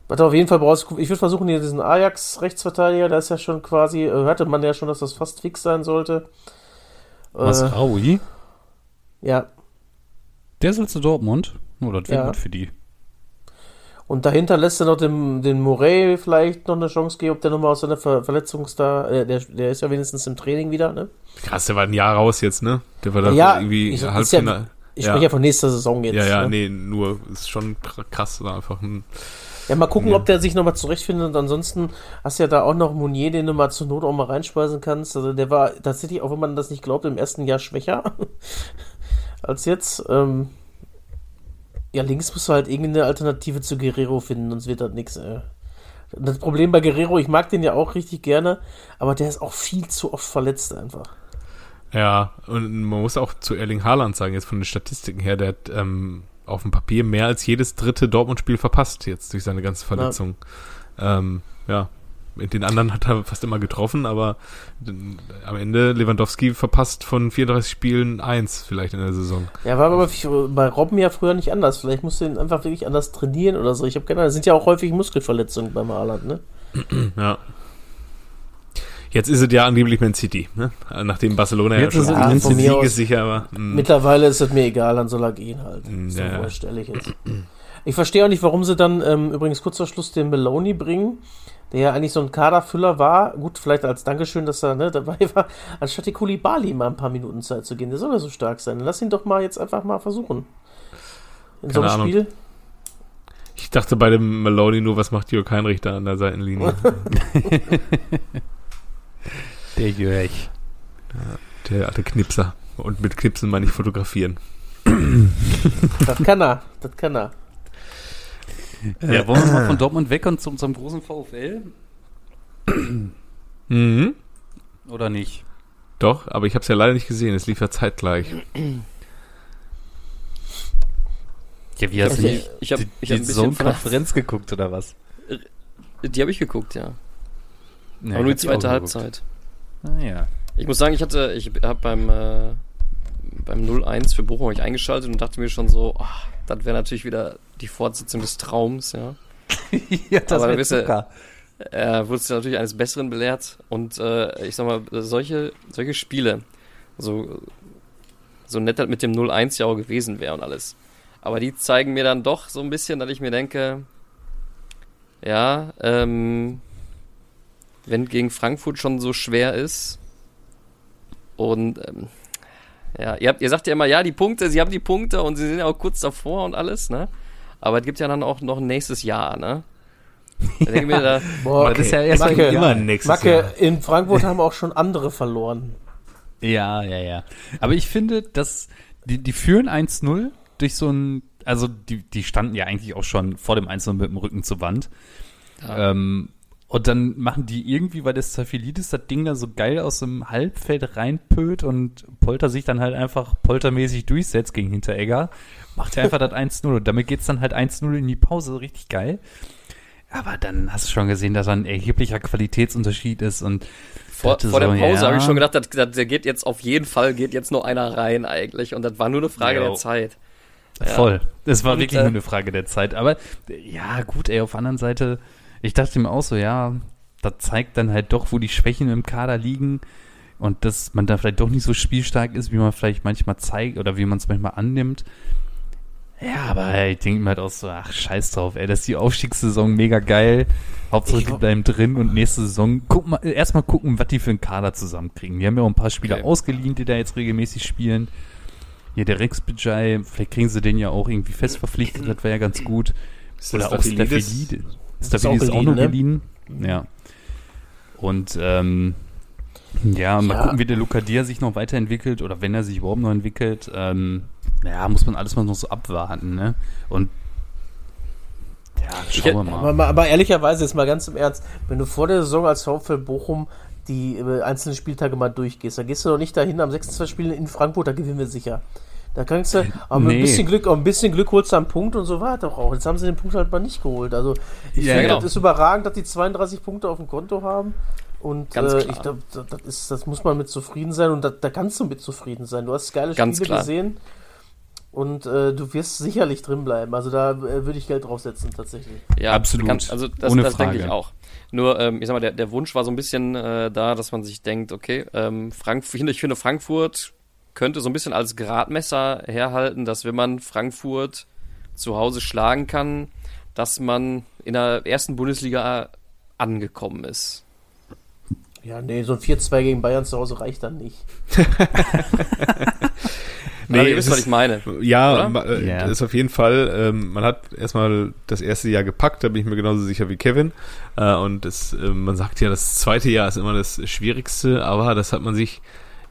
Was du auf jeden Fall brauchst, ich würde versuchen, hier diesen Ajax-Rechtsverteidiger, da ist ja schon quasi, äh, hörte man ja schon, dass das fast fix sein sollte. Was, Äh, Raui? ja, Der soll zu Dortmund? Oh, das wäre Ja. gut für die. Und dahinter lässt er noch dem, den Morey vielleicht noch eine Chance geben, ob der nochmal aus seiner Ver Verletzung da, äh, der, der ist ja wenigstens im Training wieder, ne? krass, der war ein Jahr raus jetzt, ne? Der war da Ja, irgendwie ich- ist ja- Halbfinale. Ich spreche ja von nächster Saison jetzt. Ja, ja, ne? nee, nur ist schon kr- krass, einfach ein Ja, mal gucken, Ja. ob der sich nochmal zurechtfindet. Und ansonsten hast du ja da auch noch Mounier, den du mal zur Not auch mal reinspeisen kannst. Also der war tatsächlich, auch wenn man das nicht glaubt, im ersten Jahr schwächer als jetzt. Ähm, ja, links musst du halt irgendeine Alternative zu Guerrero finden, sonst wird das nichts. Äh. Das Problem bei Guerrero, ich mag den ja auch richtig gerne, aber der ist auch viel zu oft verletzt einfach. Ja, und man muss auch zu Erling Haaland sagen, jetzt von den Statistiken her, der hat ähm, auf dem Papier mehr als jedes dritte Dortmund-Spiel verpasst, jetzt durch seine ganze Verletzung. Ja, ähm, ja. Mit den anderen hat er fast immer getroffen, aber äh, am Ende Lewandowski verpasst von 34 Spielen eins vielleicht in der Saison. Ja, war aber bei Robben ja früher nicht anders. Vielleicht musst du ihn einfach wirklich anders trainieren oder so. Ich habe keine Ahnung. Es sind ja auch häufig Muskelverletzungen beim Haaland, ne? Ja. Jetzt ist es ja angeblich Man City, ne? Nachdem Barcelona Jetzt ja ist schon Ja, Man von mir aus- siegesicher war. Mm. Mittlerweile ist es mir egal, dann soll er gehen halt. Mm, So ja, ehrlich jetzt. Ich verstehe auch nicht, warum sie dann ähm, übrigens kurz vor Schluss den Meloni bringen, der ja eigentlich so ein Kaderfüller war. Gut, vielleicht als Dankeschön, dass er ne, dabei war, anstatt die Kulibali mal ein paar Minuten Zeit zu gehen. Der soll ja so stark sein. Lass ihn doch mal jetzt einfach mal versuchen. In so Keine einem Ahnung. Spiel. Ich dachte bei dem Maloney nur, was macht Jörg Heinrich da an der Seitenlinie? Der Jörg. der alte Knipser. Und mit Knipsen meine ich fotografieren. Das kann er. Das kann er. Äh, wollen wir mal von Dortmund weg und zu unserem großen VfL? Mhm. Oder nicht? Doch, aber ich habe es ja leider nicht gesehen. Es lief ja zeitgleich. Ja, wie hast Also du ich- nicht ich hab- die, ich hab die ein bisschen Zone-Konferenz geguckt oder was? Die habe ich geguckt, ja. Ja, Aber nur die zweite. Halbzeit. Ah, ja. Ich muss sagen, ich hatte, ich habe beim, äh, beim 0-1 für Bochum hab ich eingeschaltet und dachte mir schon so, oh, das wäre natürlich wieder die Fortsetzung des Traums, ja. ja, das Aber wär wisst ihr- Zucker. Er wurde ja natürlich eines Besseren belehrt und äh, ich sag mal, solche, solche Spiele, so, so nett das mit dem 0-1 ja auch gewesen wäre und alles. Aber die zeigen mir dann doch so ein bisschen, dass ich mir denke, ja, ähm, wenn gegen Frankfurt schon so schwer ist und ähm, ja, ihr, habt, ihr sagt ja immer, ja, die Punkte, sie haben die Punkte und sie sind ja auch kurz davor und alles, ne? Aber es gibt ja dann auch noch ein nächstes Jahr, ne? Da mir da, Boah, das ist ja erst Macke, ein immer nächstes Macke, Jahr. in Frankfurt haben auch schon andere verloren. Ja, ja, ja. Aber ich finde, dass die, die führen 1-0 durch so ein, also die, die standen ja eigentlich auch schon vor dem 1-0 mit dem Rücken zur Wand. Ja. Ähm, und dann machen die irgendwie, weil das Zafilidis das Ding da so geil aus dem Halbfeld reinpöt und Polter sich dann halt einfach poltermäßig durchsetzt gegen Hinteregger, macht er einfach das 1-0 und damit geht's dann halt 1-0 in die Pause, richtig geil. Aber dann hast du schon gesehen, dass da ein erheblicher Qualitätsunterschied ist und Vor, vor der so, Pause ja. habe ich schon gedacht, der geht jetzt auf jeden Fall, geht jetzt nur einer rein eigentlich. Und das war nur eine Frage Jo. der Zeit. Ja. Voll. Das war Und, wirklich äh, nur eine Frage der Zeit. Aber ja, gut, ey, auf der anderen Seite, ich dachte mir auch so, ja, das zeigt dann halt doch, wo die Schwächen im Kader liegen und dass man da vielleicht doch nicht so spielstark ist, wie man vielleicht manchmal zeigt oder wie man es manchmal annimmt. Ja, aber ich denke mir halt auch so, ach, scheiß drauf, ey, das ist die Aufstiegssaison mega geil. Hauptsache, die bleiben drin und nächste Saison, guck mal, erstmal gucken, was die für einen Kader zusammenkriegen. Wir haben ja auch ein paar Spieler Okay. ausgeliehen, die da jetzt regelmäßig spielen. Hier der Rex Bajai, vielleicht kriegen sie den ja auch irgendwie fest verpflichtet, das wäre ja ganz gut. Ist Oder auch Staphylides? Ist ist auch noch geliehen, geliehen. Ja. Und ähm, ja, mal Ja. gucken, wie der Lucadia sich noch weiterentwickelt oder wenn er sich überhaupt noch entwickelt. Ähm, ja, muss man alles mal noch so abwarten, ne? Und ja, schauen wir mal. Aber, aber ehrlicherweise, jetzt mal ganz im Ernst, wenn du vor der Saison als VfL Bochum die äh, einzelnen Spieltage mal durchgehst, dann gehst du doch nicht dahin am 26 Spielen in Frankfurt, da gewinnen wir sicher. Da kannst du, aber mit Nee. ein bisschen Glück, ein bisschen Glück holst du einen Punkt und so doch auch. Jetzt haben sie den Punkt halt mal nicht geholt. Also ich Ja, finde, genau. das ist überragend, dass die 32 Punkte auf dem Konto haben. Und Ganz äh, ich glaube, das, das, ist- das muss man mit zufrieden sein und da, da kannst du mit zufrieden sein. Du hast geile Ganz Spiele klar. gesehen und äh, du wirst sicherlich drin bleiben. Also da äh, würde ich Geld draufsetzen tatsächlich. Ja, Absolut. Kann, also das, Ohne das denke Frage. ich auch. Nur, ähm, ich sag mal, der, der Wunsch war so ein bisschen äh, da, dass man sich denkt, okay, ähm, Frank, ich finde- ich finde, Frankfurt könnte so ein bisschen als Gradmesser herhalten, dass wenn man Frankfurt zu Hause schlagen kann, dass man in der ersten Bundesliga angekommen ist. Ja, nee, so ein 4-2 gegen Bayern zu Hause reicht dann nicht. Nee, Aber ihr wisst, was ich meine. Ja, ma- äh, Ja. das ist auf jeden Fall, ähm, man hat erstmal das erste Jahr gepackt, da bin ich mir genauso sicher wie Kevin. Äh, und es, äh, man sagt ja, das zweite Jahr ist immer das Schwierigste, aber das hat man sich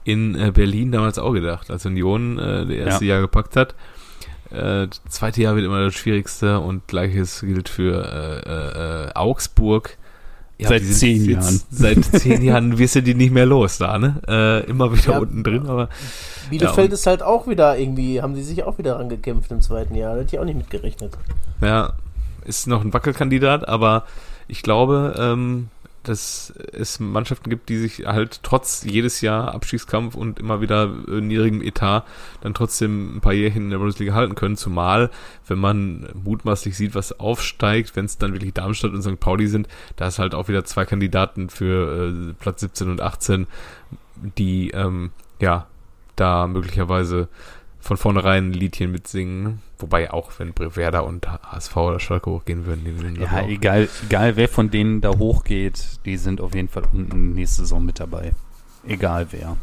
in äh, Berlin damals auch gedacht, als Union äh, das erste Jahr gepackt hat. Äh, das zweite Jahr wird immer das Schwierigste und gleiches gilt für äh, äh, äh, Augsburg. Ja, Seit sind zehn jetzt- Jahren. Seit zehn Jahren wirst du die nicht mehr los da, ne? Äh, immer wieder Ja. unten drin, aber Bielefeld und- ist halt auch wieder irgendwie, haben die sich auch wieder rangekämpft im zweiten Jahr. Da hätte ich auch nicht mitgerechnet. Ja, ist noch ein Wackelkandidat, aber ich glaube, ähm, dass es Mannschaften gibt, die sich halt trotz jedes Jahr Abstiegskampf und immer wieder äh, niedrigem Etat dann trotzdem ein paar Jährchen in der Bundesliga halten können. Zumal, wenn man mutmaßlich sieht, was aufsteigt, wenn es dann wirklich Darmstadt und St. Pauli sind, da ist halt auch wieder zwei Kandidaten für äh, Platz 17 und 18, die ähm, ja da möglicherweise von vornherein ein Liedchen mitsingen. Wobei auch, wenn Werder und HSV oder Schalke hochgehen würden, die würden Ja, auch. egal, egal wer von denen da hochgeht, die sind auf jeden Fall unten nächste Saison mit dabei. Egal wer.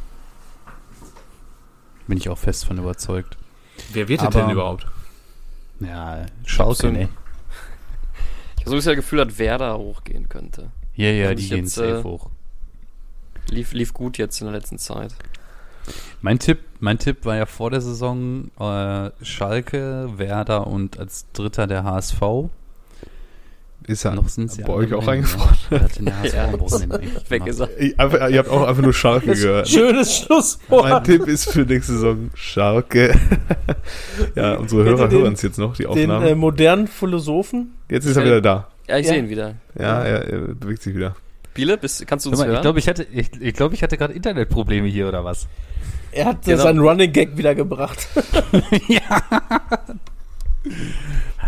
Bin ich auch fest von überzeugt. Wer wird Aber- denn überhaupt? Ja, Schalke, Absolut. ne? Ich habe so ein bisschen das Gefühl, dass Werder hochgehen könnte. Ja, ja, die gehen jetzt, safe äh, hoch. Lief, lief gut jetzt in der letzten Zeit. Mein Tipp, mein Tipp war ja vor der Saison äh, Schalke, Werder und als Dritter der HSV. Ist ja Noch sind's ja bei euch auch eingefroren. ne? Ja, ihr habt auch einfach nur Schalke gehört. Schönes Schlusswort. Mein Tipp ist für nächste Saison Schalke. ja, unsere Hörer den- hören es jetzt noch, die Den Aufnahme. äh, modernen Philosophen. jetzt ist er wieder da. Ja, ich Ja. sehe ihn wieder. Ja, er, er bewegt sich wieder. Biele, bist, kannst du uns mal, ich hören? glaube, ich hatte, ich, ich, glaub, ich hatte gerade Internetprobleme hier oder was? Er hat Genau. seinen Running Gag wieder gebracht.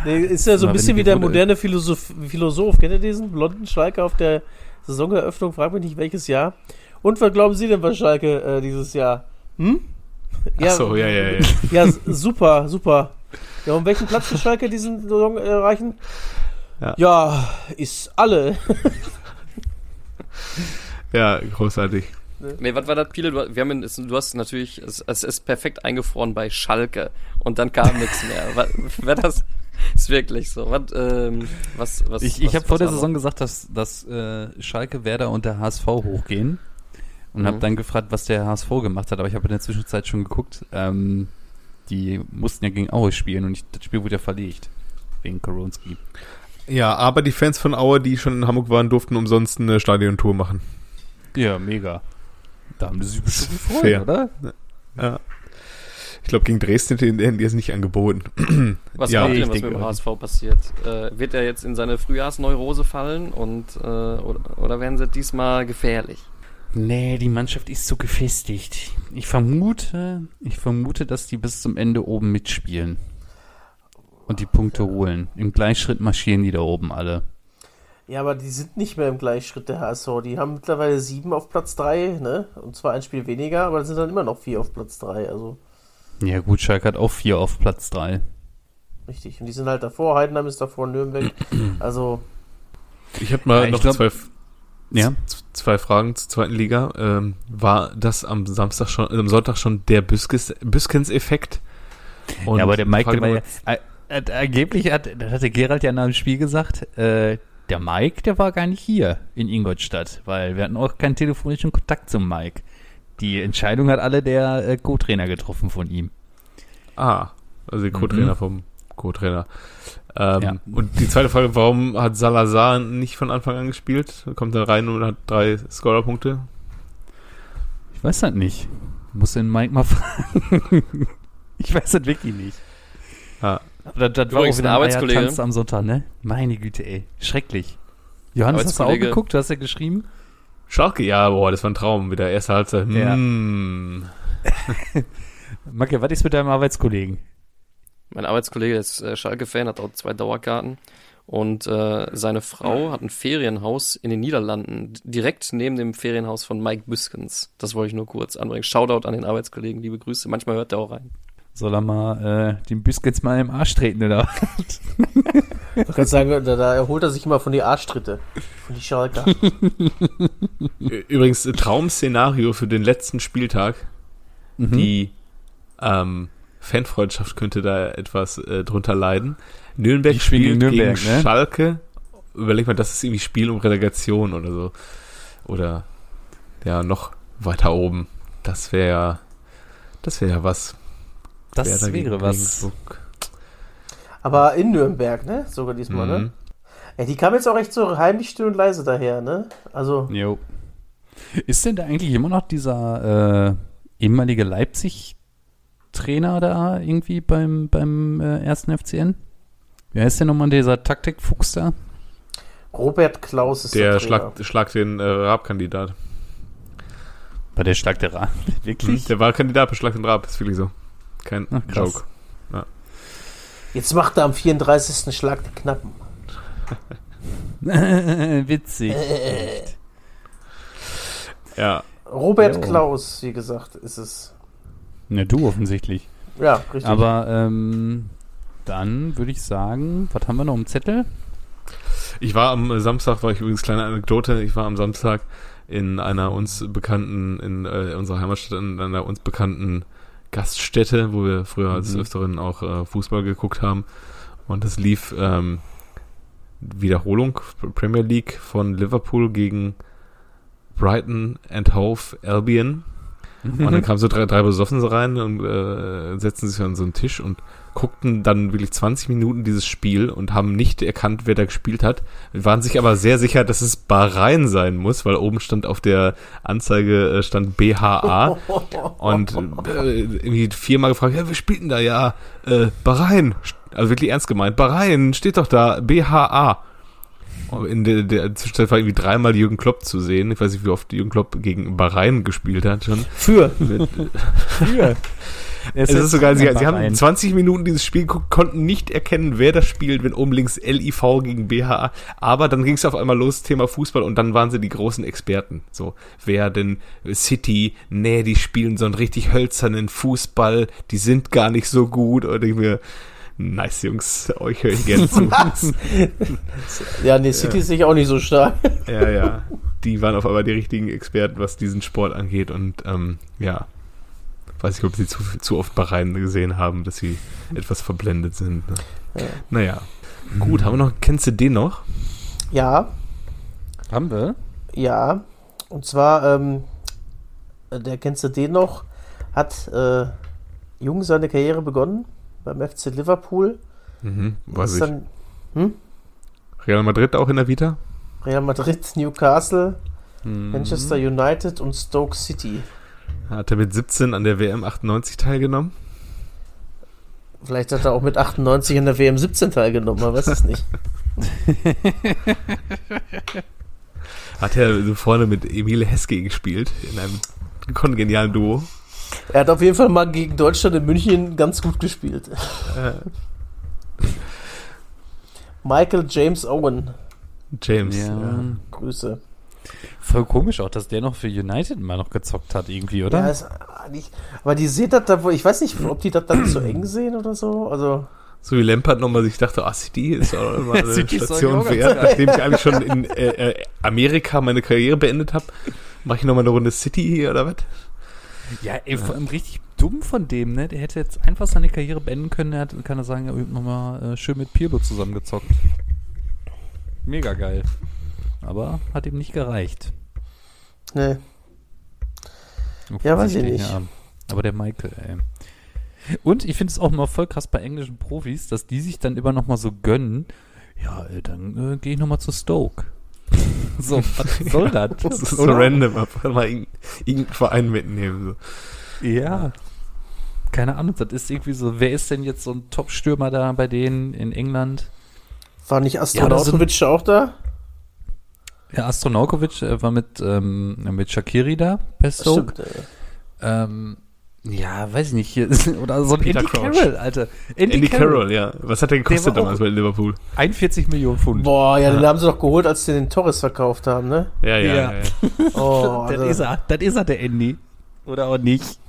Nee, ist ja so ein bisschen wie der moderne Philosoph, Philosoph. Kennt ihr diesen blonden Schalke auf der Saisoneröffnung? Frag mich nicht welches Jahr. Und was glauben Sie denn bei Schalke äh, dieses Jahr? Hm? Ach so, ja, ja, ja. Ja, super, super. Ja, um welchen Platz will Schalke diesen Saison erreichen? Ja. Ja, ist alle. Ja, großartig. Nee, was war das, Piele? Du, wir haben, du hast natürlich, es, es ist perfekt eingefroren bei Schalke und dann kam nichts mehr. Was, wer das ist wirklich so. Was, ähm, was, was, Ich, ich habe vor der Saison gesagt, dass, dass äh, Schalke, Werder und der HSV hochgehen. Und Mhm. habe dann gefragt, was der HSV gemacht hat. Aber ich habe in der Zwischenzeit schon geguckt. Ähm, die mussten ja gegen Aue spielen und ich, das Spiel wurde ja verlegt. Wegen Koronski. Ja, aber die Fans von Aue, die schon in Hamburg waren, durften umsonst eine Stadiontour machen. Ja, mega. Da haben sie sich bestimmt gefreut, Fair. oder? Ja. Ich glaube, gegen Dresden hätten die es nicht angeboten. Was Ja, glaubt ihr was mit dem HSV passiert? Äh, wird er jetzt in seine Frühjahrsneurose fallen und äh, oder, oder werden sie diesmal gefährlich? Nee, die Mannschaft ist so gefestigt. Ich vermute, ich vermute, dass die bis zum Ende oben mitspielen. Und die Punkte holen. Im Gleichschritt marschieren die da oben alle. Ja, aber die sind nicht mehr im Gleichschritt der HSV. Die haben mittlerweile sieben auf Platz drei, ne? Und zwar ein Spiel weniger, aber es sind dann immer noch vier auf Platz drei. Also Ja gut, Schalke hat auch vier auf Platz drei. richtig. Und die sind halt davor. Heidenheim ist davor, Nürnberg. Also Ich habe mal Ja, noch glaub- zwei, Ja. zwei Fragen zur zweiten Liga. Ähm, war das am Samstag schon, am Sonntag schon der Büskens-Effekt? Ja, aber der Mike, der war ja, äh, angeblich hat, das hatte Gerald ja nach dem Spiel gesagt, äh, der Mike, der war gar nicht hier in Ingolstadt, weil wir hatten auch keinen telefonischen Kontakt zum Mike. Die Entscheidung hat alle der äh, Co-Trainer getroffen von ihm. Ah, also der Co-Trainer Mhm. vom Co-Trainer. Ähm, Ja. Und die zweite Frage, warum hat Salazar nicht von Anfang an gespielt? Kommt dann rein und hat drei Scorerpunkte? Ich weiß das nicht. Muss den Mike mal fragen. ich weiß das wirklich nicht. Ja. Aber das, das war auch wieder ein Arbeitskollege. Eiertanz am Sonntag, ne? Meine Güte, ey. Schrecklich. Johannes, hast du auch geguckt? Du hast ja geschrieben. Schalke, ja, boah, das war ein Traum. Wieder erste Halbzeit. Ja. Mm. Macke, was ist mit deinem Arbeitskollegen? Mein Arbeitskollege ist äh, Schalke-Fan, hat auch zwei Dauerkarten. Und äh, seine Frau hat ein Ferienhaus in den Niederlanden, direkt neben dem Ferienhaus von Mike Büskens. Das wollte ich nur kurz anbringen. Shoutout an den Arbeitskollegen, liebe Grüße. Manchmal hört er auch rein. Soll er mal äh, den Biscuits mal im Arsch treten, oder? ich kann sagen, da, da erholt er sich immer von die Arschtritte. Von die Schalker. Übrigens, Traum-Szenario für den letzten Spieltag. Mhm. Die ähm, Fanfreundschaft könnte da etwas äh, drunter leiden. Nürnberg spielt gegen gegen, Nürnberg, ne? Schalke. Überleg mal, das ist irgendwie Spiel um Relegation oder so. Oder ja, noch weiter oben. Das wäre ja, das wäre ja was. Das wäre was. Regensburg. Aber in Nürnberg, ne? Sogar diesmal, Mhm. ne? Ey, die kam jetzt auch echt so heimlich still und leise daher, ne? Also, Jo. Ist denn da eigentlich immer noch dieser äh, ehemalige Leipzig-Trainer da irgendwie beim, beim äh, ersten FCN? Wer ist denn nochmal dieser Taktikfuchs da? Robert Klaus ist Der der, schlag, schlag den äh, Raab-Kandidat. Bei der Schlag der Ra Wirklich? Der war Kandidat bei Schlag den Raab, ist wirklich so. Kein Ach. Joke. Jetzt macht er am 34. Schlag der Knappen. Witzig. Ja, Robert Jo. Klaus, wie gesagt, ist es. Na, du offensichtlich. Ja, richtig. Aber ähm, dann würde ich sagen, was haben wir noch im Zettel? Ich war am Samstag, war ich übrigens kleine Anekdote, ich war am Samstag in einer uns bekannten, in äh, unserer Heimatstadt, in einer uns bekannten Gaststätte, wo wir früher als Mhm. Öfteren auch äh, Fußball geguckt haben. Und es lief ähm, Wiederholung Premier League von Liverpool gegen Brighton and Hove Albion. Und dann kamen so drei, drei Besoffene rein und äh, setzten sich an so einen Tisch und guckten dann wirklich 20 Minuten dieses Spiel und haben nicht erkannt, wer da gespielt hat. Waren sich aber sehr sicher, dass es Bahrain sein muss, weil oben stand auf der Anzeige äh, stand BHA und äh, irgendwie viermal gefragt, ja, wer spielt denn da? Ja, äh, Bahrain. Also wirklich ernst gemeint. Bahrain steht doch da, BHA. In der, der Zwischenzeit war irgendwie dreimal Jürgen Klopp zu sehen. Ich weiß nicht, wie oft Jürgen Klopp gegen Bahrain gespielt hat schon. Für. Mit, Für. es ist so geil, sie, sie haben 20 Minuten dieses Spiel geguckt, konnten nicht erkennen, wer das spielt, wenn oben links LIV gegen BHA. Aber dann ging es auf einmal los, Thema Fußball, und dann waren sie die großen Experten. So, wer denn City, nee, die spielen so einen richtig hölzernen Fußball, die sind gar nicht so gut. Und ich mir, nice Jungs, euch höre ich gerne zu. Ja, nee, City ist sich auch nicht so stark. ja, ja. Die waren auf einmal die richtigen Experten, was diesen Sport angeht. Und ähm, ja, weiß ich, ob sie zu, zu oft Bahrain gesehen haben, dass sie etwas verblendet sind. Ne? Ja. Naja. Gut, haben wir noch, kennst du den noch? Ja, Haben wir? ja. Und zwar, ähm, der kennst du den noch, hat äh, jung seine Karriere begonnen beim FC Liverpool. Mhm, weiß Ist ich. dann Real Madrid auch in der Vita? Real Madrid, Newcastle, Mhm. Manchester United und Stoke City. Hat er mit 17 an der WM 98 teilgenommen? Vielleicht hat er auch mit 98 in der WM 17 teilgenommen, man weiß es nicht. Hat er so vorne mit Emile Heske gespielt, in einem kongenialen Duo. Er hat auf jeden Fall mal gegen Deutschland in München ganz gut gespielt. Michael James Owen. James. Ja. Ja. Grüße. Voll komisch auch, dass der noch für United mal noch gezockt hat, irgendwie, oder? Ja, ist eigentlich, aber die sehen das da wohl, ich weiß nicht, ob die das dann zu eng sehen oder so. Also, So wie Lampard nochmal sich dachte, ah, City ist auch immer eine Station wert. Nachdem ich eigentlich schon in äh, äh, Amerika meine Karriere beendet habe, mache ich nochmal eine Runde City hier oder was? Ja, ey, vor allem richtig dumm von dem, ne? Der hätte jetzt einfach seine Karriere beenden können. Er hat, kann er sagen, er hat nochmal äh, schön mit Pirlo zusammengezockt. Mega geil. Aber hat ihm nicht gereicht. ne. Ja, weiß ich nicht. ja. Aber der Michael, ey. Und ich finde es auch mal voll krass bei englischen Profis, dass die sich dann immer noch mal so gönnen. Ja, dann äh, gehe ich noch mal zu Stoke. so, was soll das? Das ist so random, einfach mal irgendeinen Verein mitnehmen. So. Ja. Keine Ahnung, das ist irgendwie so, wer ist denn jetzt so ein Top-Stürmer da bei denen in England? War nicht Ja, das Astronautovic auch da? Ja, Astronaukovic äh, war mit, ähm, mit Shakiri da bei Stoke. Stimmt. äh. Ähm, ja, weiß ich nicht. Hier, oder so ein Peter Andy Crouch. Carroll, Alter. Andy, Andy Carroll. Carroll, ja. Was hat der gekostet auch- damals bei Liverpool? 41 Millionen Pfund. Boah, ja, den haben sie doch geholt, als sie den Torres verkauft haben, ne? Ja, ja, Ja. ja. ja. Oh, das also, ist er. Das ist er, der Andy. Oder auch nicht.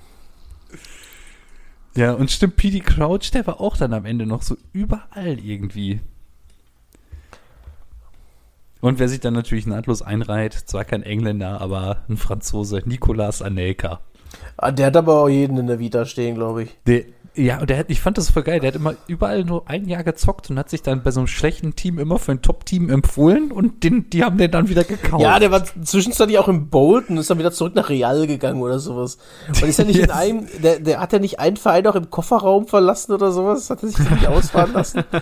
Ja, und stimmt, Petey Crouch, der war auch dann am Ende noch so überall irgendwie. Und wer sich dann natürlich nahtlos einreiht, zwar kein Engländer, aber ein Franzose, Nicolas Anelka. Ah, der hat aber auch jeden in der Vita stehen, glaube ich. Der, ja, und der hat, ich fand das voll geil. Der hat immer überall nur ein Jahr gezockt und hat sich dann bei so einem schlechten Team immer für ein Top-Team empfohlen und den, die haben den dann wieder gekauft. Ja, der war zwischenzeitlich auch im Bolton und ist dann wieder zurück nach Real gegangen oder sowas. Und ist ja nicht in Yes. einem, der, der hat ja nicht einen Verein auch im Kofferraum verlassen oder sowas, hat er sich nicht ausfahren lassen.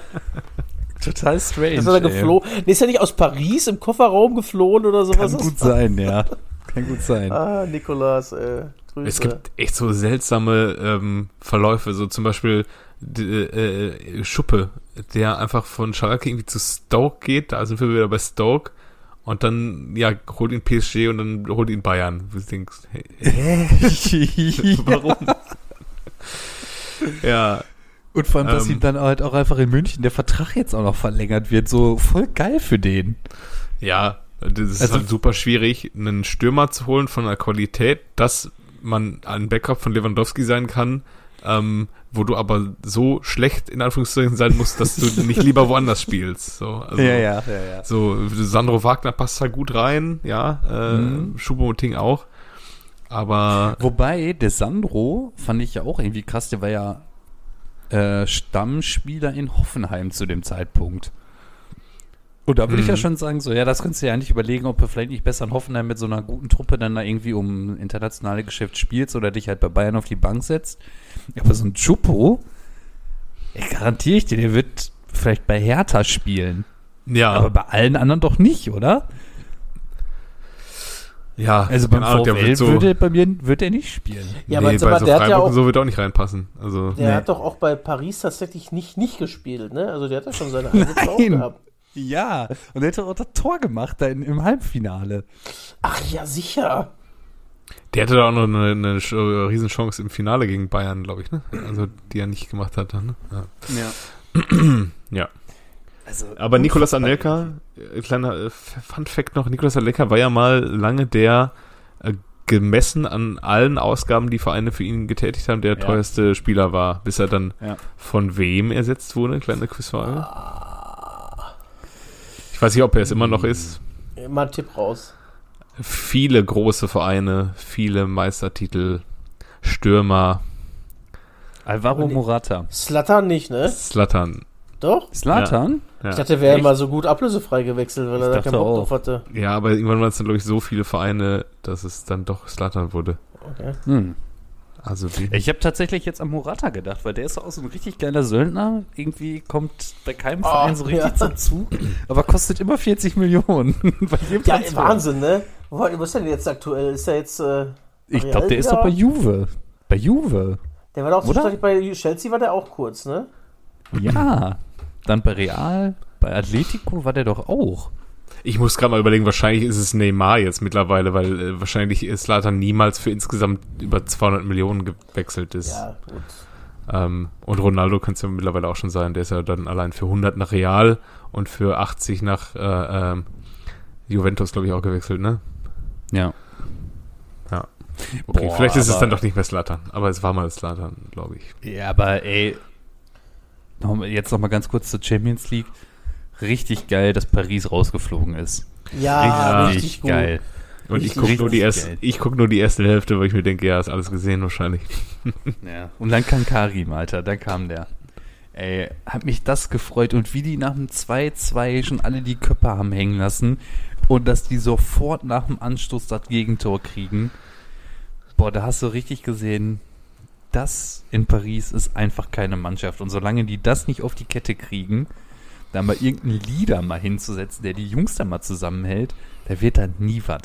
total strange. Ist er da ey. geflohen? Nee, ist er nicht aus Paris im Kofferraum geflohen oder sowas? Kann gut sein, ja. Kann gut sein. Ah, Nikolas, äh, Grüße. Es gibt echt so seltsame ähm, Verläufe, so zum Beispiel d- äh, Schuppe, der einfach von Schalke irgendwie zu Stoke geht, da sind wir wieder bei Stoke und dann, ja, holt ihn PSG und dann holt ihn Bayern. Du denkst, hey, hey, warum? ja, Und vor allem, dass Ähm. ihm dann halt auch einfach in München der Vertrag jetzt auch noch verlängert wird. So voll geil für den. ja, das ist Also- halt super schwierig, einen Stürmer zu holen von einer Qualität, dass man ein Backup von Lewandowski sein kann, ähm, wo du aber so schlecht in Anführungszeichen sein musst, dass du nicht lieber woanders spielst. So, also, ja, ja, ja. So, Sandro Wagner passt da gut rein, ja, äh, Mhm. Choupo-Moting auch. Aber Wobei, der Sandro fand ich ja auch irgendwie krass, der war ja äh, Stammspieler in Hoffenheim zu dem Zeitpunkt. Und da würde ich ja Mhm. schon sagen, so, ja, das kannst du ja nicht überlegen, ob du vielleicht nicht besser in Hoffenheim mit so einer guten Truppe dann da irgendwie um internationale Geschäft spielst oder dich halt bei Bayern auf die Bank setzt. Aber so ein Chupo, garantiere ich dir, der wird vielleicht bei Hertha spielen. ja, Aber bei allen anderen doch nicht, oder? Ja, Also beim Ahnung, der VfL wird so, würde bei mir wird er nicht spielen. Ja, nee, aber, bei so der hat ja Freiburg auch, so wird auch nicht reinpassen. Also, der Nee. hat doch auch bei Paris tatsächlich nicht, nicht gespielt, ne? Also der hat ja schon seine Einsätze auch gehabt. Ja, und er hätte auch das Tor gemacht da in, im Halbfinale. Ach ja, sicher. der hatte da auch noch eine, eine Sch- Riesenchance im Finale gegen Bayern, glaube ich, ne? Also, die er nicht gemacht hat dann, ne? Ja. Ja. ja. Also, Aber Nicolas Anelka, äh, kleiner äh, Fun Fact noch, Nicolas Anelka war ja mal lange der äh, gemessen an allen Ausgaben, die Vereine für ihn getätigt haben, der Ja. teuerste Spieler war, bis er dann Ja. von wem ersetzt wurde, kleine Quizfrage. Ich weiß nicht, ob er es immer noch ist. Mal einen Tipp raus. Viele große Vereine, viele Meistertitel, Stürmer, Alvaro Morata. Slatan nicht, ne? Slatan. Doch? Slatan? Ja. Ich dachte, er wäre mal so gut ablösefrei gewechselt, weil Ich er da keinen Bock auch. drauf hatte. ja, aber irgendwann waren es dann, glaube ich, so viele Vereine, dass es dann doch Slatan wurde. Okay. Hm. Also Ich habe tatsächlich jetzt an Morata gedacht, weil der ist auch so ein richtig geiler Söldner. Irgendwie kommt bei keinem Oh, Verein so richtig ja. zum Zug, aber kostet immer 40 Millionen. bei jedem Ja, Transfer. Wahnsinn, ne? Wo, wo ist er denn jetzt aktuell? Ist er jetzt, äh, Ich glaube, der ist doch bei Juve. Bei Juve. Der war doch zwischenzeitlich bei Chelsea war der auch kurz, ne? Ja. Dann bei Real, bei Atletico war der doch auch. Ich muss gerade mal überlegen, wahrscheinlich ist es Neymar jetzt mittlerweile, weil äh, wahrscheinlich ist Slatan niemals für insgesamt über 200 Millionen gewechselt ist. Ja, gut. Ähm, und Ronaldo kann es ja mittlerweile auch schon sein. Der ist ja dann allein für 100 nach Real und für 80 nach äh, ähm, Juventus, glaube ich, auch gewechselt, ne? Ja. Okay, Boah, vielleicht ist es dann doch nicht mehr Slatan, aber es war mal Slatan, glaube ich. Ja, aber ey, jetzt noch mal ganz kurz zur Champions League. Richtig geil, dass Paris rausgeflogen ist. Ja, richtig, richtig, gut. geil. Und ich gucke nur, die richtig erste- geil. ich guck nur die erste Hälfte, weil ich mir denke, ja, ist alles gesehen wahrscheinlich. Ja. Und dann kam Karim, Alter, dann kam der. Ey, hat mich das gefreut und wie die nach dem 2-2 schon alle die Köpfe haben hängen lassen und dass die sofort nach dem Anstoß das Gegentor kriegen. Boah, da hast du richtig gesehen, das in Paris ist einfach keine Mannschaft. Und solange die das nicht auf die Kette kriegen, da mal irgendeinen Leader mal hinzusetzen, der die Jungs da mal zusammenhält, da wird da nie was.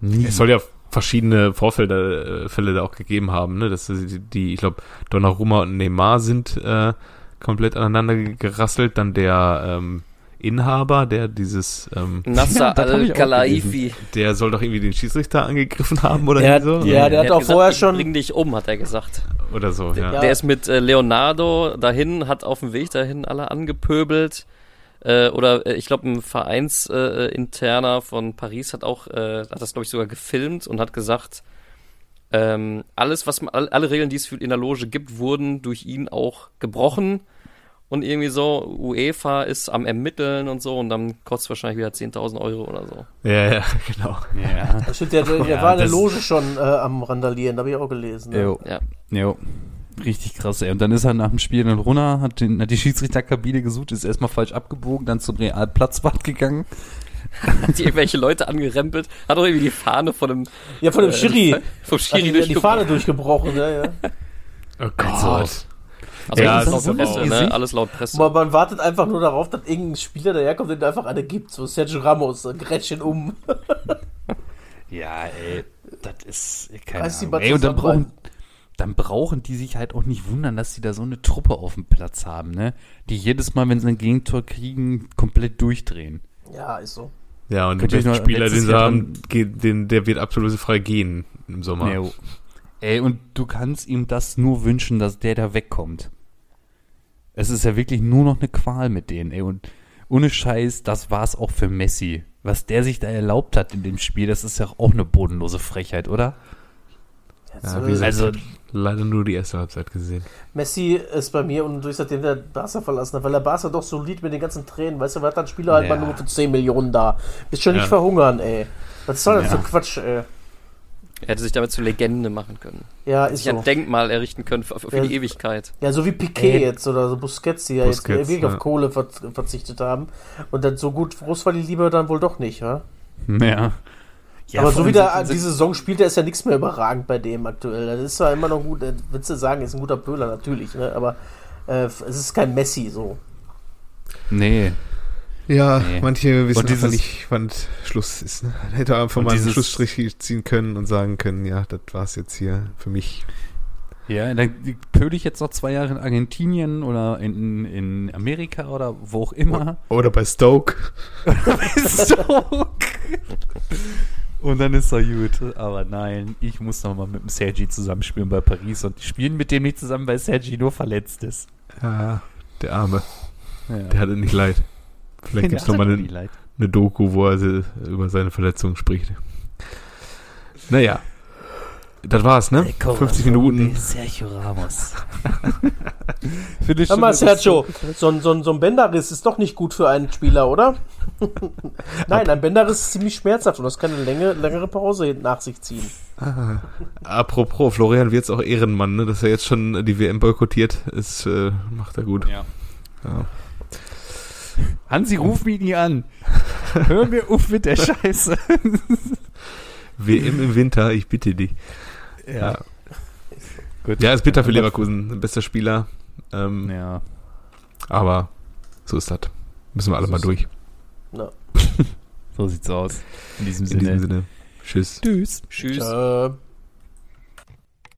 Nie. Es soll ja verschiedene Vorfälle äh, Fälle da auch gegeben haben, ne? Dass die, die ich glaube, Donnarumma und Neymar sind äh, komplett aneinander gerasselt. Dann der ähm, Inhaber, der dieses, ähm, Nasser Al-Khalaifi. der soll doch irgendwie den Schiedsrichter angegriffen haben oder Der so. hat- ja, der hat auch vorher schon- Bring dich um, hat er gesagt. Oder so, ja. Ja. Der ist mit äh, Leonardo dahin, hat auf dem Weg dahin alle angepöbelt. Äh, oder äh, ich glaube, ein Vereinsinterner äh, interner von Paris hat auch, äh, hat das glaube ich sogar gefilmt und hat gesagt, ähm, alles, was man, all- alle Regeln, die es in der Loge gibt, wurden durch ihn auch gebrochen. Und irgendwie so, UEFA ist am Ermitteln und so und dann kostet wahrscheinlich wieder 10.000 Euro oder so. Ja, ja, genau. ja. Das stimmt, der, der, der Ja, war in der das- Loge schon äh, am Randalieren, habe ich auch gelesen. Ne? Jo. Ja. Jo. Richtig krass, ey. Und dann ist er nach dem Spiel dann runter, hat, den, hat die Schiedsrichterkabine gesucht, ist erstmal falsch abgebogen, dann zum Real Platzwart gegangen. Hat die irgendwelche Leute angerempelt, hat auch irgendwie die Fahne von dem, Ja, von dem äh, Schiri. vom Hat Schiri die, die Fahne durchgebrochen. ja, ja. Oh Gott. Also Ja, alles es laut ist aber Presse, ne? Alles laut Presse. Man, man wartet einfach nur darauf, dass irgendein Spieler daherkommt, den einfach eine gibt. So Sergio Ramos, ein Gretchen um. Ja, ey, das ist, keine Weiß Ahnung. Ey, und dann brauchen, dann brauchen die sich halt auch nicht wundern, dass sie da so eine Truppe auf dem Platz haben, ne? Die jedes Mal, wenn sie ein Gegentor kriegen, komplett durchdrehen. Ja, ist so. Ja, und der Könnt beste noch Spieler, den sie Jahr haben, geht, den, der wird absolut frei gehen im Sommer. Ja, ey, und du kannst ihm das nur wünschen, dass der da wegkommt. Es ist ja wirklich nur noch eine Qual mit denen, ey. Und ohne Scheiß, das war's auch für Messi. Was der sich da erlaubt hat in dem Spiel, das ist ja auch eine bodenlose Frechheit, oder? Ja, wie gesagt, Also- leider nur die erste Halbzeit gesehen. Messi ist bei mir und durch seitdem der Barca verlassen hat, weil der Barca doch solid mit den ganzen Tränen, weißt du, was hat ein Spieler halt Ja. mal nur für 10 Millionen da. Bist schon nicht Ja. verhungern, ey. Was soll das Ja. für Quatsch, ey? Er hätte sich damit zur Legende machen können. Ja, ist Sich ein so. Denkmal errichten können für, für Ja. die Ewigkeit. Ja, so wie Piquet Ey. jetzt oder so Busquets, die ja jetzt Busquets, wirklich ja. auf Kohle ver verzichtet haben. Und dann so gut groß war die Liebe dann wohl doch nicht, wa? Ja. ja Aber so wie der diese Saison spielt, der ist ja nichts mehr überragend bei dem aktuell. Das ist zwar immer noch gut, äh, willst du sagen, ist ein guter Böhler natürlich, ne? Aber äh, es ist kein Messi so. Nee. Ja, Nee. manche wissen dieses- nicht, wann Schluss ist. Ne? Man hätte einfach mal einen Schlussstrich ziehen können und sagen können, ja, das war's jetzt hier für mich. Ja, dann pöle ich jetzt noch zwei Jahre in Argentinien oder in, in Amerika oder wo auch immer. Oder bei Stoke. so. Und dann ist er gut. Aber nein, ich muss noch mal mit dem Sergi zusammenspielen bei Paris und spielen mit dem nicht zusammen, weil Sergi nur verletzt ist. Ja, der Arme. Ja. Der hatte nicht leid. Vielleicht gibt's noch mal eine, eine, eine Doku, wo er über seine Verletzung spricht. Naja. Das war's, ne? 50 Minuten. Sergio Ramos. Hör mal, Sergio, so ein, so, ein, so ein Bänderriss ist doch nicht gut für einen Spieler, oder? Nein, ein Bänderriss ist ziemlich schmerzhaft und das kann eine Länge, längere Pause nach sich ziehen. Ah, apropos, Florian Wirtz auch Ehrenmann, ne? Dass er jetzt schon die WM boykottiert, ist, äh, macht er gut. Ja. Ja. Hansi, ruf mich nie an. Hör mir auf mit der Scheiße. WM im Winter, ich bitte dich. Ja. Gut. Ja, ist bitter für Leverkusen, bester Spieler. Ähm, Ja. Aber so ist das. Müssen wir alle So mal durch. Na, So sieht's aus. In diesem In Sinne. diesem Sinne. Tschüss. Tschüss. Tschüss. tschö.